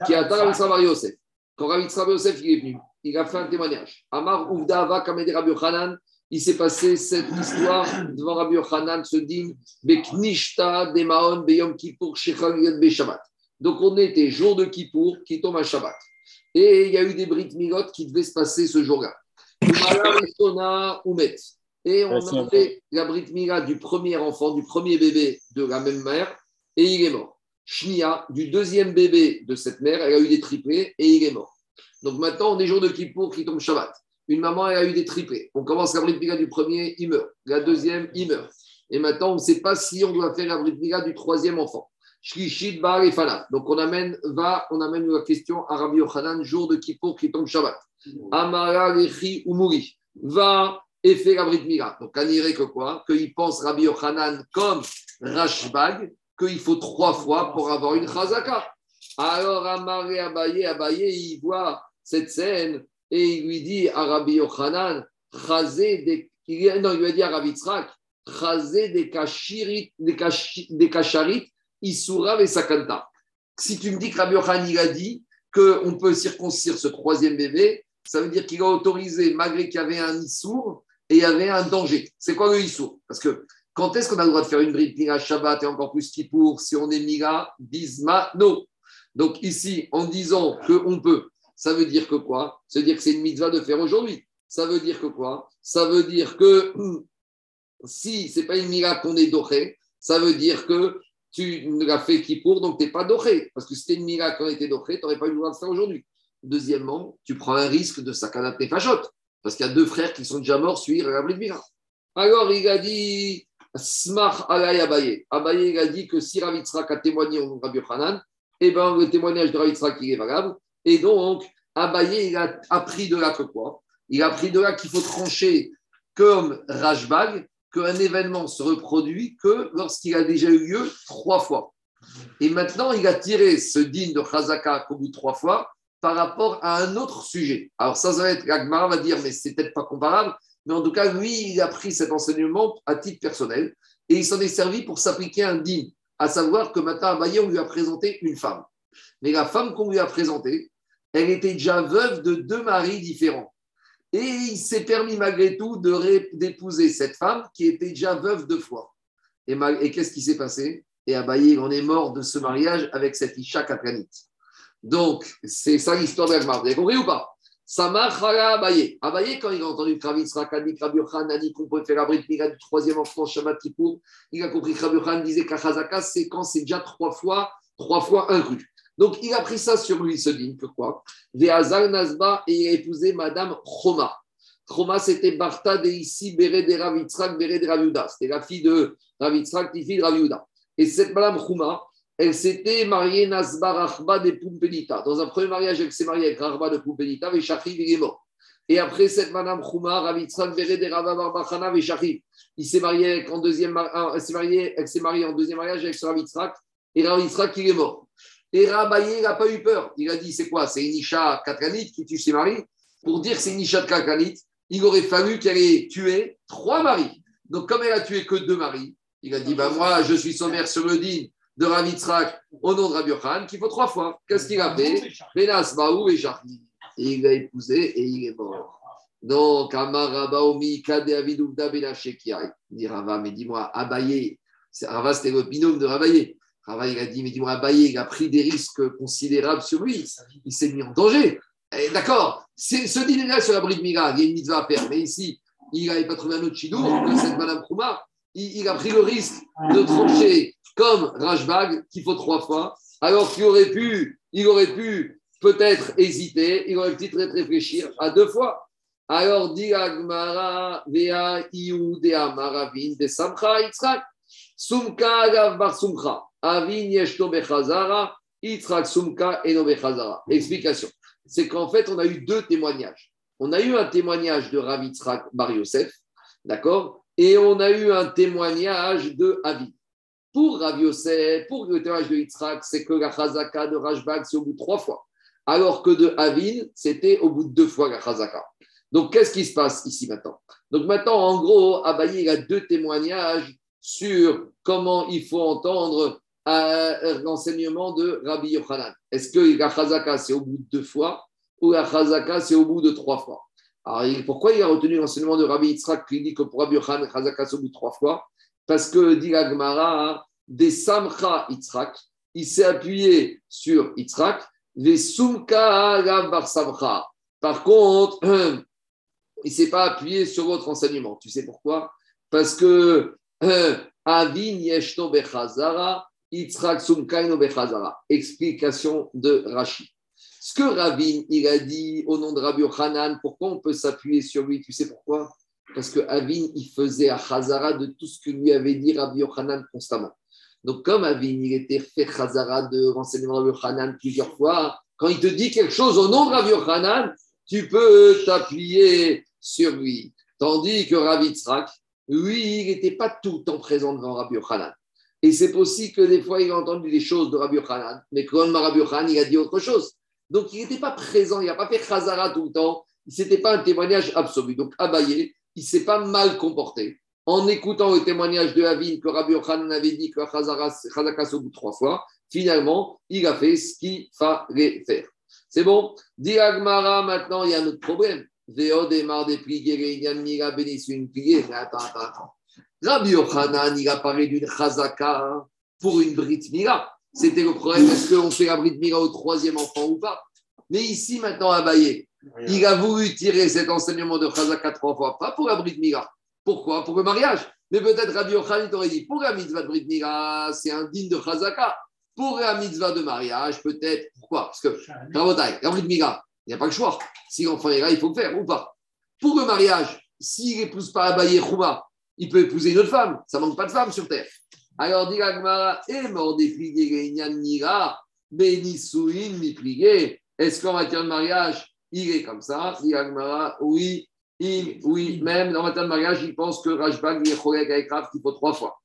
Qui attend Rabbi Yosef. Quand Rabbi Yosef il est venu, il a fait un témoignage. Amar Uvda Ava Rabbi Yochanan, il s'est passé cette histoire devant Rabbi Yochanan, ce din, Beknishta Demaon Beyom Kippour Be Shabbat. Donc on était jour de Kippour qui tombe à Shabbat. Et il y a eu des brites milotes qui devaient se passer ce jour-là. Et on a fait la mila du premier enfant, du premier bébé de la même mère, et il est mort. Shnia, du deuxième bébé de cette mère, elle a eu des triplés et il est mort. Donc maintenant, on est jour de Kippour qui tombe Shabbat. Une maman, elle a eu des triplés. On commence la brite du premier, il meurt. La deuxième, il meurt. Et maintenant, on ne sait pas si on doit faire la brite du troisième enfant. Shlishit, Bar et Fana. Donc on amène, va, on amène la question à Rabbi Yochanan, jour de Kippour qui tombe Shabbat. Amara, Lechi, Umuri. Va et fait la brite Donc on dirait que quoi Qu'il pense Rabbi Yochanan comme Rashbag, qu'il faut trois fois pour avoir une chazaka. Alors Amaré Abaye, Abaye, il voit cette scène et il lui dit à Rabbi Yochanan, des, non, il lui a dit à Rabbi Tzrak, des kachirit, des, kacharit, et Sakanta. Si tu me dis que Rabbi Yochanan il a dit qu'on peut circoncire ce troisième bébé, ça veut dire qu'il a autorisé, malgré qu'il y avait un Issour et il y avait un danger. C'est quoi le Issour Parce que quand est-ce qu'on a le droit de faire une bride à Shabbat et encore plus pour si on est Mira, Bisma, non. Donc ici, en disant qu'on peut, ça veut dire que quoi? Ça veut dire que c'est une mitzvah de faire aujourd'hui. Ça veut dire que quoi? Ça veut dire que si c'est pas une mira qu'on est doré, ça veut dire que tu l'as fait qui pour, donc tu n'es pas doré. Parce que si c'était une mira qui était doré, tu n'aurais pas eu le droit de faire aujourd'hui. Deuxièmement, tu prends un risque de sakanat nefashot. Parce qu'il y a deux frères qui sont déjà morts suivre la mira. Alors il a dit Smach alay Abaye. Abaye il a dit que si Ravitzrak a témoigné au Rabbi Hanan, eh ben, le témoignage de Ravitzrak il est valable. Et donc, Abaye il a appris de là que quoi? Il a appris de là qu'il faut trancher comme Rajbag qu'un événement se reproduit que lorsqu'il a déjà eu lieu trois fois. Et maintenant, il a tiré ce digne de Chazaka au bout de trois fois par rapport à un autre sujet. Alors ça, ça va être, Agmara va dire, mais c'est peut-être pas comparable, mais en tout cas, lui, il a pris cet enseignement à titre personnel et il s'en est servi pour s'appliquer un digne, à savoir que à Maillé, on lui a présenté une femme. Mais la femme qu'on lui a présentée, elle était déjà veuve de deux maris différents. Et il s'est permis malgré tout d'épouser cette femme qui était déjà veuve deux fois. Et, qu'est-ce qui s'est passé? Et Abaye, en est mort de ce mariage avec cette Isha Katranit. Donc, c'est ça l'histoire d'Agmar. Vous avez compris ou pas? Samar Abaye. Abaye, quand il a entendu Kravitz Rakani, Krabiochan a dit qu'on pouvait faire la bride du troisième enfant, Shabbat il a compris Krabiochan disait qu'Achazaka, c'est quand c'est déjà trois fois, trois fois inclus. Donc, il a pris ça sur lui, ce digne. Pourquoi? Veazal Nazba et il a épousé Madame Choma. Choma, c'était Barta de ici, Béré de Ravitzrak, Béré de Raviuda. C'était la fille de Ravitzrak, fille de. Et cette Madame Choma, elle s'était mariée Nazba Rachba de Pumpenita. Dans un premier mariage, elle s'est mariée avec Rachba de Pumpenita, et Shachriv, il est mort. Et après cette Madame Béré de Ravabarbachana, et Shachriv. Il s'est marié en deuxième, s'est mariée, en deuxième mariage avec Ravitzrak, et Ravitzrak, il est mort. Et Rabaye n'a pas eu peur. Il a dit c'est quoi? C'est une Isha Katranite qui tue ses maris? Pour dire c'est une Isha Katranite, il aurait fallu qu'elle ait tué trois maris. Donc, comme elle a tué que deux maris, il a dit bah, Moi, je suis sommaire sur le din de Ravitzrak au nom de Rabbi Khan, qu'il faut trois fois. Qu'est-ce qu'il a fait? Benas Baou et Jarni. Et il l'a épousé et il est mort. Donc, Amar Rabaomi, Kade Avidouvda Benachekiai. Il dit Rava, mais dis-moi, Abaye, Rava c'était le binôme de Rabaye. Rava, il a dit, mais dis-moi, Abaye, il a pris des risques considérables sur lui. Il s'est mis en danger. Eh, d'accord, ce dîner-là sur la bride Mira, il y a une mitzvah à faire. Mais ici, il n'avait pas trouvé un autre chidou que cette Madame Krouma. Il, a pris le risque de trancher comme Rajbag, qu'il faut trois fois, alors qu'il aurait pu, il aurait pu peut-être hésiter, il aurait peut-être réfléchir à deux fois. Alors, dit Agmara, Vea, Iudea, Maravin, de Samcha, Yitzhak, Sumka, Agav, Bar Sumcha. Avin Yeshto Bechazara, Yitzhak Sumka Eno Bechazara. Explication. C'est qu'en fait, on a eu deux témoignages. On a eu un témoignage de Rav Yitzhak Bar Yosef, d'accord Et on a eu un témoignage de Avin. Pour Rav Yosef, pour le témoignage de Yitzhak, c'est que la Chazaka de Rajbag, c'est au bout de trois fois. Alors que de Avin, c'était au bout de deux fois la Chazaka. Donc, qu'est-ce qui se passe ici maintenant? Donc, maintenant, en gros, Abaye, il a deux témoignages sur comment il faut entendre l'enseignement de Rabbi Yochanan. Est-ce que la chazaka, c'est au bout de deux fois ou la chazaka, c'est au bout de trois fois? Alors, pourquoi il a retenu l'enseignement de Rabbi Yitzhak qui dit que pour Rabbi Yochanan, chazaka, c'est au bout de trois fois? Parce que, dit Gemara, des Samcha Yitzhak, il s'est appuyé sur Yitzhak, des Sumka Bar Samcha. Par contre, il ne s'est pas appuyé sur votre enseignement. Tu sais pourquoi? Parce que Avin Yeshno Bechazara, Yitzhak Sumkaino Bechazara. Explication de Rashi. Ce que Ravin, il a dit au nom de Rabbi Hanan, pourquoi on peut s'appuyer sur lui? Tu sais pourquoi? Parce que Avin, il faisait à Chazara de tout ce que lui avait dit Rabbi Hanan constamment. Donc, comme Avin, il était fait Chazara de renseignement Rabbi Hanan plusieurs fois, quand il te dit quelque chose au nom de Rabbi Hanan, tu peux t'appuyer sur lui. Tandis que Rabbi Tzrak, lui, il n'était pas tout le temps présent devant Rabbi Yochanan. Et c'est possible que des fois, il a entendu des choses de Rabbi Yochanan, mais quand Rabbi Yochanan, il a dit autre chose. Donc, il n'était pas présent, il n'a pas fait Khazara tout le temps. Ce n'était pas un témoignage absolu. Donc, Abaye, il ne s'est pas mal comporté. En écoutant le témoignage de Avin que Rabbi Yochanan avait dit que Khazaka au bout trois fois, finalement, il a fait ce qu'il fallait faire. C'est bon? Dit Agmara, maintenant, il y a un autre problème. Véo démarre des prières, il Mira bénisse une prière. Attends, attends, attends. Rabbi Yochanan, il a parlé d'une chazaka pour une Brit Mira. C'était le problème, est-ce qu'on fait la Brit Mira au troisième enfant ou pas? Mais ici, maintenant, Abaye, il a voulu tirer cet enseignement de chazaka trois fois, pas pour la Brit Mira. Pourquoi? Pour le mariage. Mais peut-être Rabbi Yochanan t'aurait dit pour la mitzvah de Brit Mila, c'est un digne de Chazaka. Pour la mitzvah de mariage, peut-être. Pourquoi? Parce que, Rabotai, la Brit Mila, il n'y a pas le choix. Si l'enfant est là, il faut le faire ou pas. Pour le mariage, s'il n'épouse pas Abaye Chouma, il peut épouser une autre femme. Ça manque pas de femmes sur terre. Alors, dit Agmara, et mort des pliés, Nira, Benissouin, ni plié. Est-ce qu'en matière de mariage, il est comme ça oui, il, oui, même en matière de mariage, il pense que Rajbag il est avec Rav qu'il faut trois fois.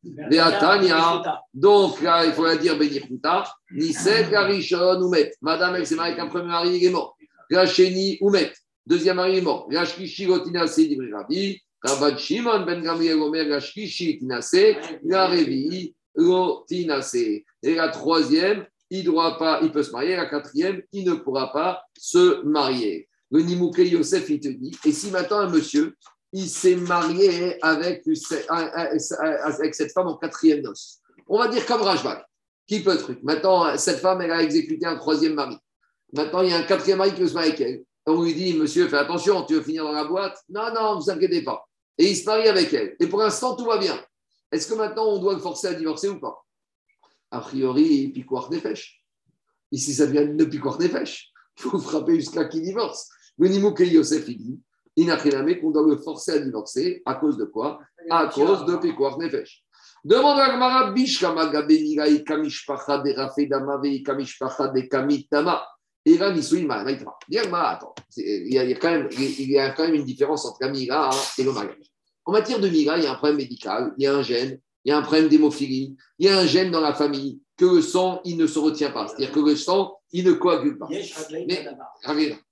Donc là, il faut la dire Benichuta, Nisek, Garishon, Oumet. Madame, elle s'est mariée avec un premier mari, il est mort. Racheni, Oumet. Deuxième mari est mort. Rashkishi, Rotinase, Dibri Rabbi. Rabban Shimon, Ben Gamriel, Omer, Rashkishi, Tinase. La Revi, Rotinase. Et la troisième, il, peut se marier. La quatrième, il ne pourra pas se marier. Le Nimouke Yosef, il te dit, et si maintenant un monsieur, il s'est marié avec, cette femme en quatrième noce, on va dire comme Rajbak, qui peut truc. Maintenant, cette femme, elle a exécuté un troisième mari. Maintenant, il y a un quatrième mari qui veut se marier avec elle. On lui dit, monsieur, fais attention, tu veux finir dans la boîte? Non, non, ne vous inquiétez pas. Et il se marie avec elle. Et pour l'instant, tout va bien. Est-ce que maintenant, on doit le forcer à divorcer ou pas? A priori, piquoir des fèches. Ici, ça devient une piquoir des fèches. Il faut frapper jusqu'à qu'il divorce. Le Nimouke Yosef, il dit Inachiname qu'on doit le forcer à divorcer. À cause de quoi? À cause de Pekouar Nefesh. Demande à Gmara Bishkama Gabenirai Kamishpacha de Rafedama Vei Kamishpacha de Kamitama. Et là, Nisuin Maïtra. attends, il y, a, quand même, il y a quand même une différence entre la Mira et le mariage. En matière de Mira, il y a un problème médical, il y a un gène, il y a un problème d'hémophilie, il y a un gène dans la famille que le sang, il ne se retient pas. C'est-à-dire que le sang, il ne coagule pas. Mais,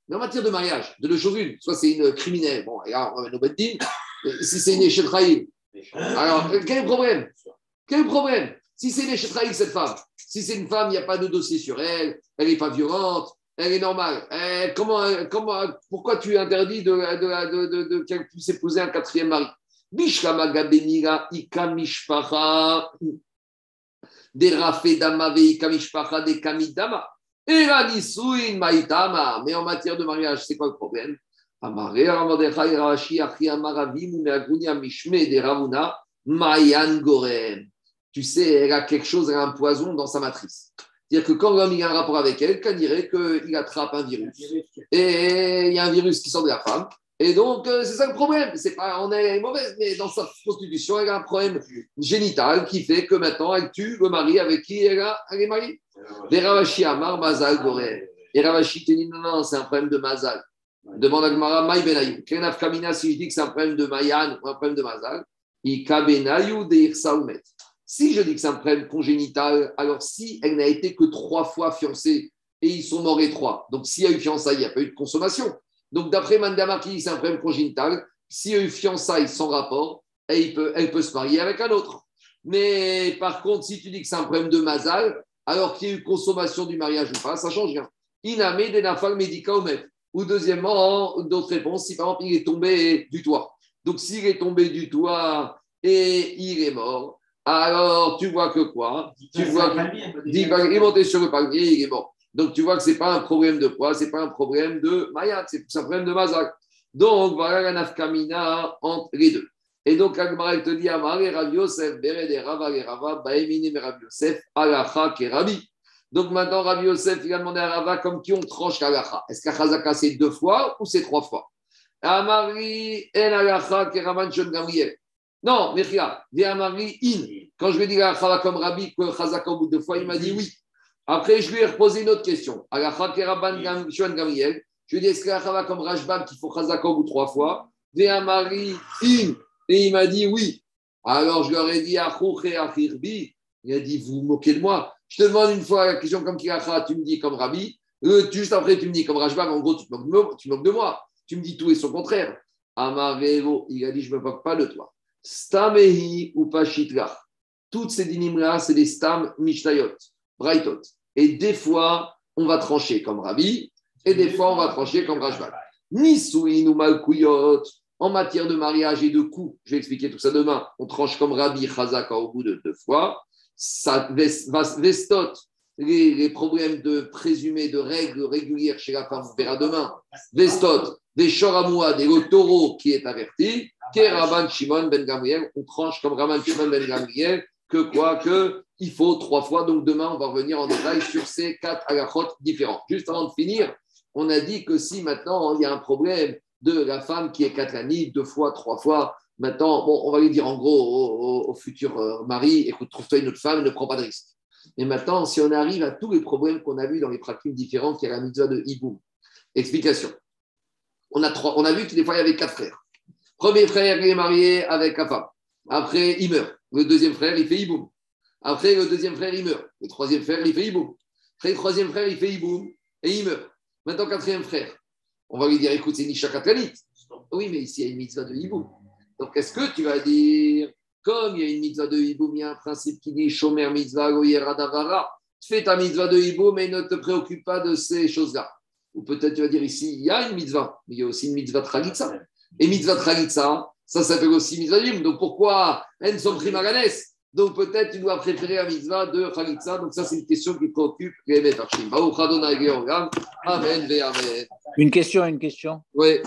mais en matière de mariage, de le soit c'est une criminelle, bon, regarde, on va nos si c'est une échetraïe, alors quel est le problème? Quel problème? Si c'est une échetraïe, cette femme, si c'est une femme, il n'y a pas de dossier sur elle, elle n'est pas violente, elle est normale. Eh, comment, comment, pourquoi tu interdis de, de, de, de qu'elle puisse épouser un quatrième mari? Bishkama Gabenira Ika Mishpacha des Rafedama Veika Mishpacha des Kamidama. Mais en matière de mariage, c'est quoi le problème? Tu sais, elle a quelque chose, elle a un poison dans sa matrice. C'est-à-dire que quand l'homme a un rapport avec elle, qu'on dirait qu'il attrape un virus. Et il y a un virus qui sort de la femme. Et donc, euh, c'est ça le problème. C'est pas, on est mauvaise, mais dans sa constitution, elle a un problème génital qui fait que maintenant, elle tue le mari avec qui elle, a, elle est mariée. Les Ravashi Amar, Mazal, Goré. Et Ravashi te dit non, non, c'est un problème de Mazal. Demande à Gmara, Maï Benayou. Kamina, si je dis que c'est un problème de Mayan ou un problème de Mazal, Ika Benayou de Irsaoumet. Si je dis que c'est un problème congénital, alors si elle n'a été que trois fois fiancée et ils sont morts les trois, donc s'il y a eu fiançailles, il n'y a pas eu de consommation. Donc d'après Mandamarki, c'est un problème congénital. S'il y a eu fiançailles sans rapport, elle peut, elle peut se marier avec un autre. Mais par contre, si tu dis que c'est un problème de Mazal, alors qu'il y a eu consommation du mariage ou pas, ça change rien. Iname de nafal médica Ou deuxièmement, d'autres réponses, si par exemple il est tombé du toit. Donc s'il est tombé du toit et il est mort, alors tu vois que quoi? Tu vois qu'il est monté sur le palmier, il est mort. Donc tu vois que ce n'est pas un problème de poids, ce n'est pas un problème de mayat, c'est un problème de mazak. Donc voilà la nafkamina entre les deux. Et donc, Agmara, te dit Amare, Rav Yosef, Berede, Rava, Rava, Baemine, Rav Yosef, Alacha, Kerabi. Donc maintenant, Rav Yosef, il a demandé à comme qui on tranche l'Alacha. Est-ce qu'Achazaka, c'est deux fois ou c'est trois fois? Amari, En Alacha, Keraman, Shon Gamriel. Non, Mechia, dis Amari, In. Quand je lui ai dit l'Alacha comme Rabbi, que Chazaka au bout de deux fois, il m'a dit oui. Après, je lui ai reposé une autre question. Gamriel. Je lui ai dit, est-ce qu'Alacha comme Rajbam, qu'il faut bout de trois fois? In. Et il m'a dit oui. Alors je leur ai dit, il a dit, vous vous moquez de moi. Je te demande une fois la question comme Kiracha, tu me dis comme Rabbi. juste après, tu me dis comme Rajbam, en gros, tu te, moques de, moi. Tu me dis tout et son contraire. Amarevo, il a dit, je ne me moque pas de toi. Stamehi ou. Toutes ces dynimes-là, c'est des stam mishtayot, brightot. Et des fois, on va trancher comme Rabbi, et des fois, on va trancher comme Rajbam. Nisouin ou Malkouyot en matière de mariage et de coups, je vais expliquer tout ça demain, on tranche comme Rabbi Chazaka au bout de deux fois. Ça vestot les, problèmes de présumés de règles régulières chez la femme, on verra demain. Vestot, des choramoua, des le taureau qui est averti. Keraban Shimon Ben Gamriel, on tranche comme Raman Shimon Ben Gamriel, que quoi? Que il faut trois fois. Donc demain, on va revenir en détail sur ces quatre halachot différents. Juste avant de finir, on a dit que si maintenant il y a un problème de la femme qui est katlanite deux fois, trois fois, maintenant, bon, on va lui dire en gros au, futur euh, mari, écoute, trouve-toi une autre femme, ne prends pas de risque. Mais maintenant, si on arrive à tous les problèmes qu'on a vus dans les pratiques différentes, qui a la mitzvah de Hiboum. Explication. On a, trois, on a vu que des fois, il y avait quatre frères. Premier frère, il est marié avec la femme. Après, il meurt. Le deuxième frère, il fait Hiboum. Après, le deuxième frère, il meurt. Le troisième frère, il fait Hiboum. Après, le troisième frère, il fait Hiboum et il meurt. Maintenant, quatrième frère. On va lui dire, écoute, c'est Nisha Katlanit. Oui, mais ici, il y a une mitzvah de Hiboum. Donc, est-ce que tu vas dire, comme il y a une mitzvah de Hiboum, il y a un principe qui dit Shomer mitzvah Davara, fais ta mitzvah de Hiboum mais ne te préoccupe pas de ces choses-là. Ou peut-être tu vas dire ici, il y a une mitzvah, mais il y a aussi une mitzvah Tralitza. Et mitzvah Tralitza, ça s'appelle aussi mitzvah Donc pourquoi En son primaganes donc peut-être tu dois préférer la mitzvah de Khalitsa. Donc ça, c'est une question qui préoccupe les. Amen, Amen. Une question, une question. Oui.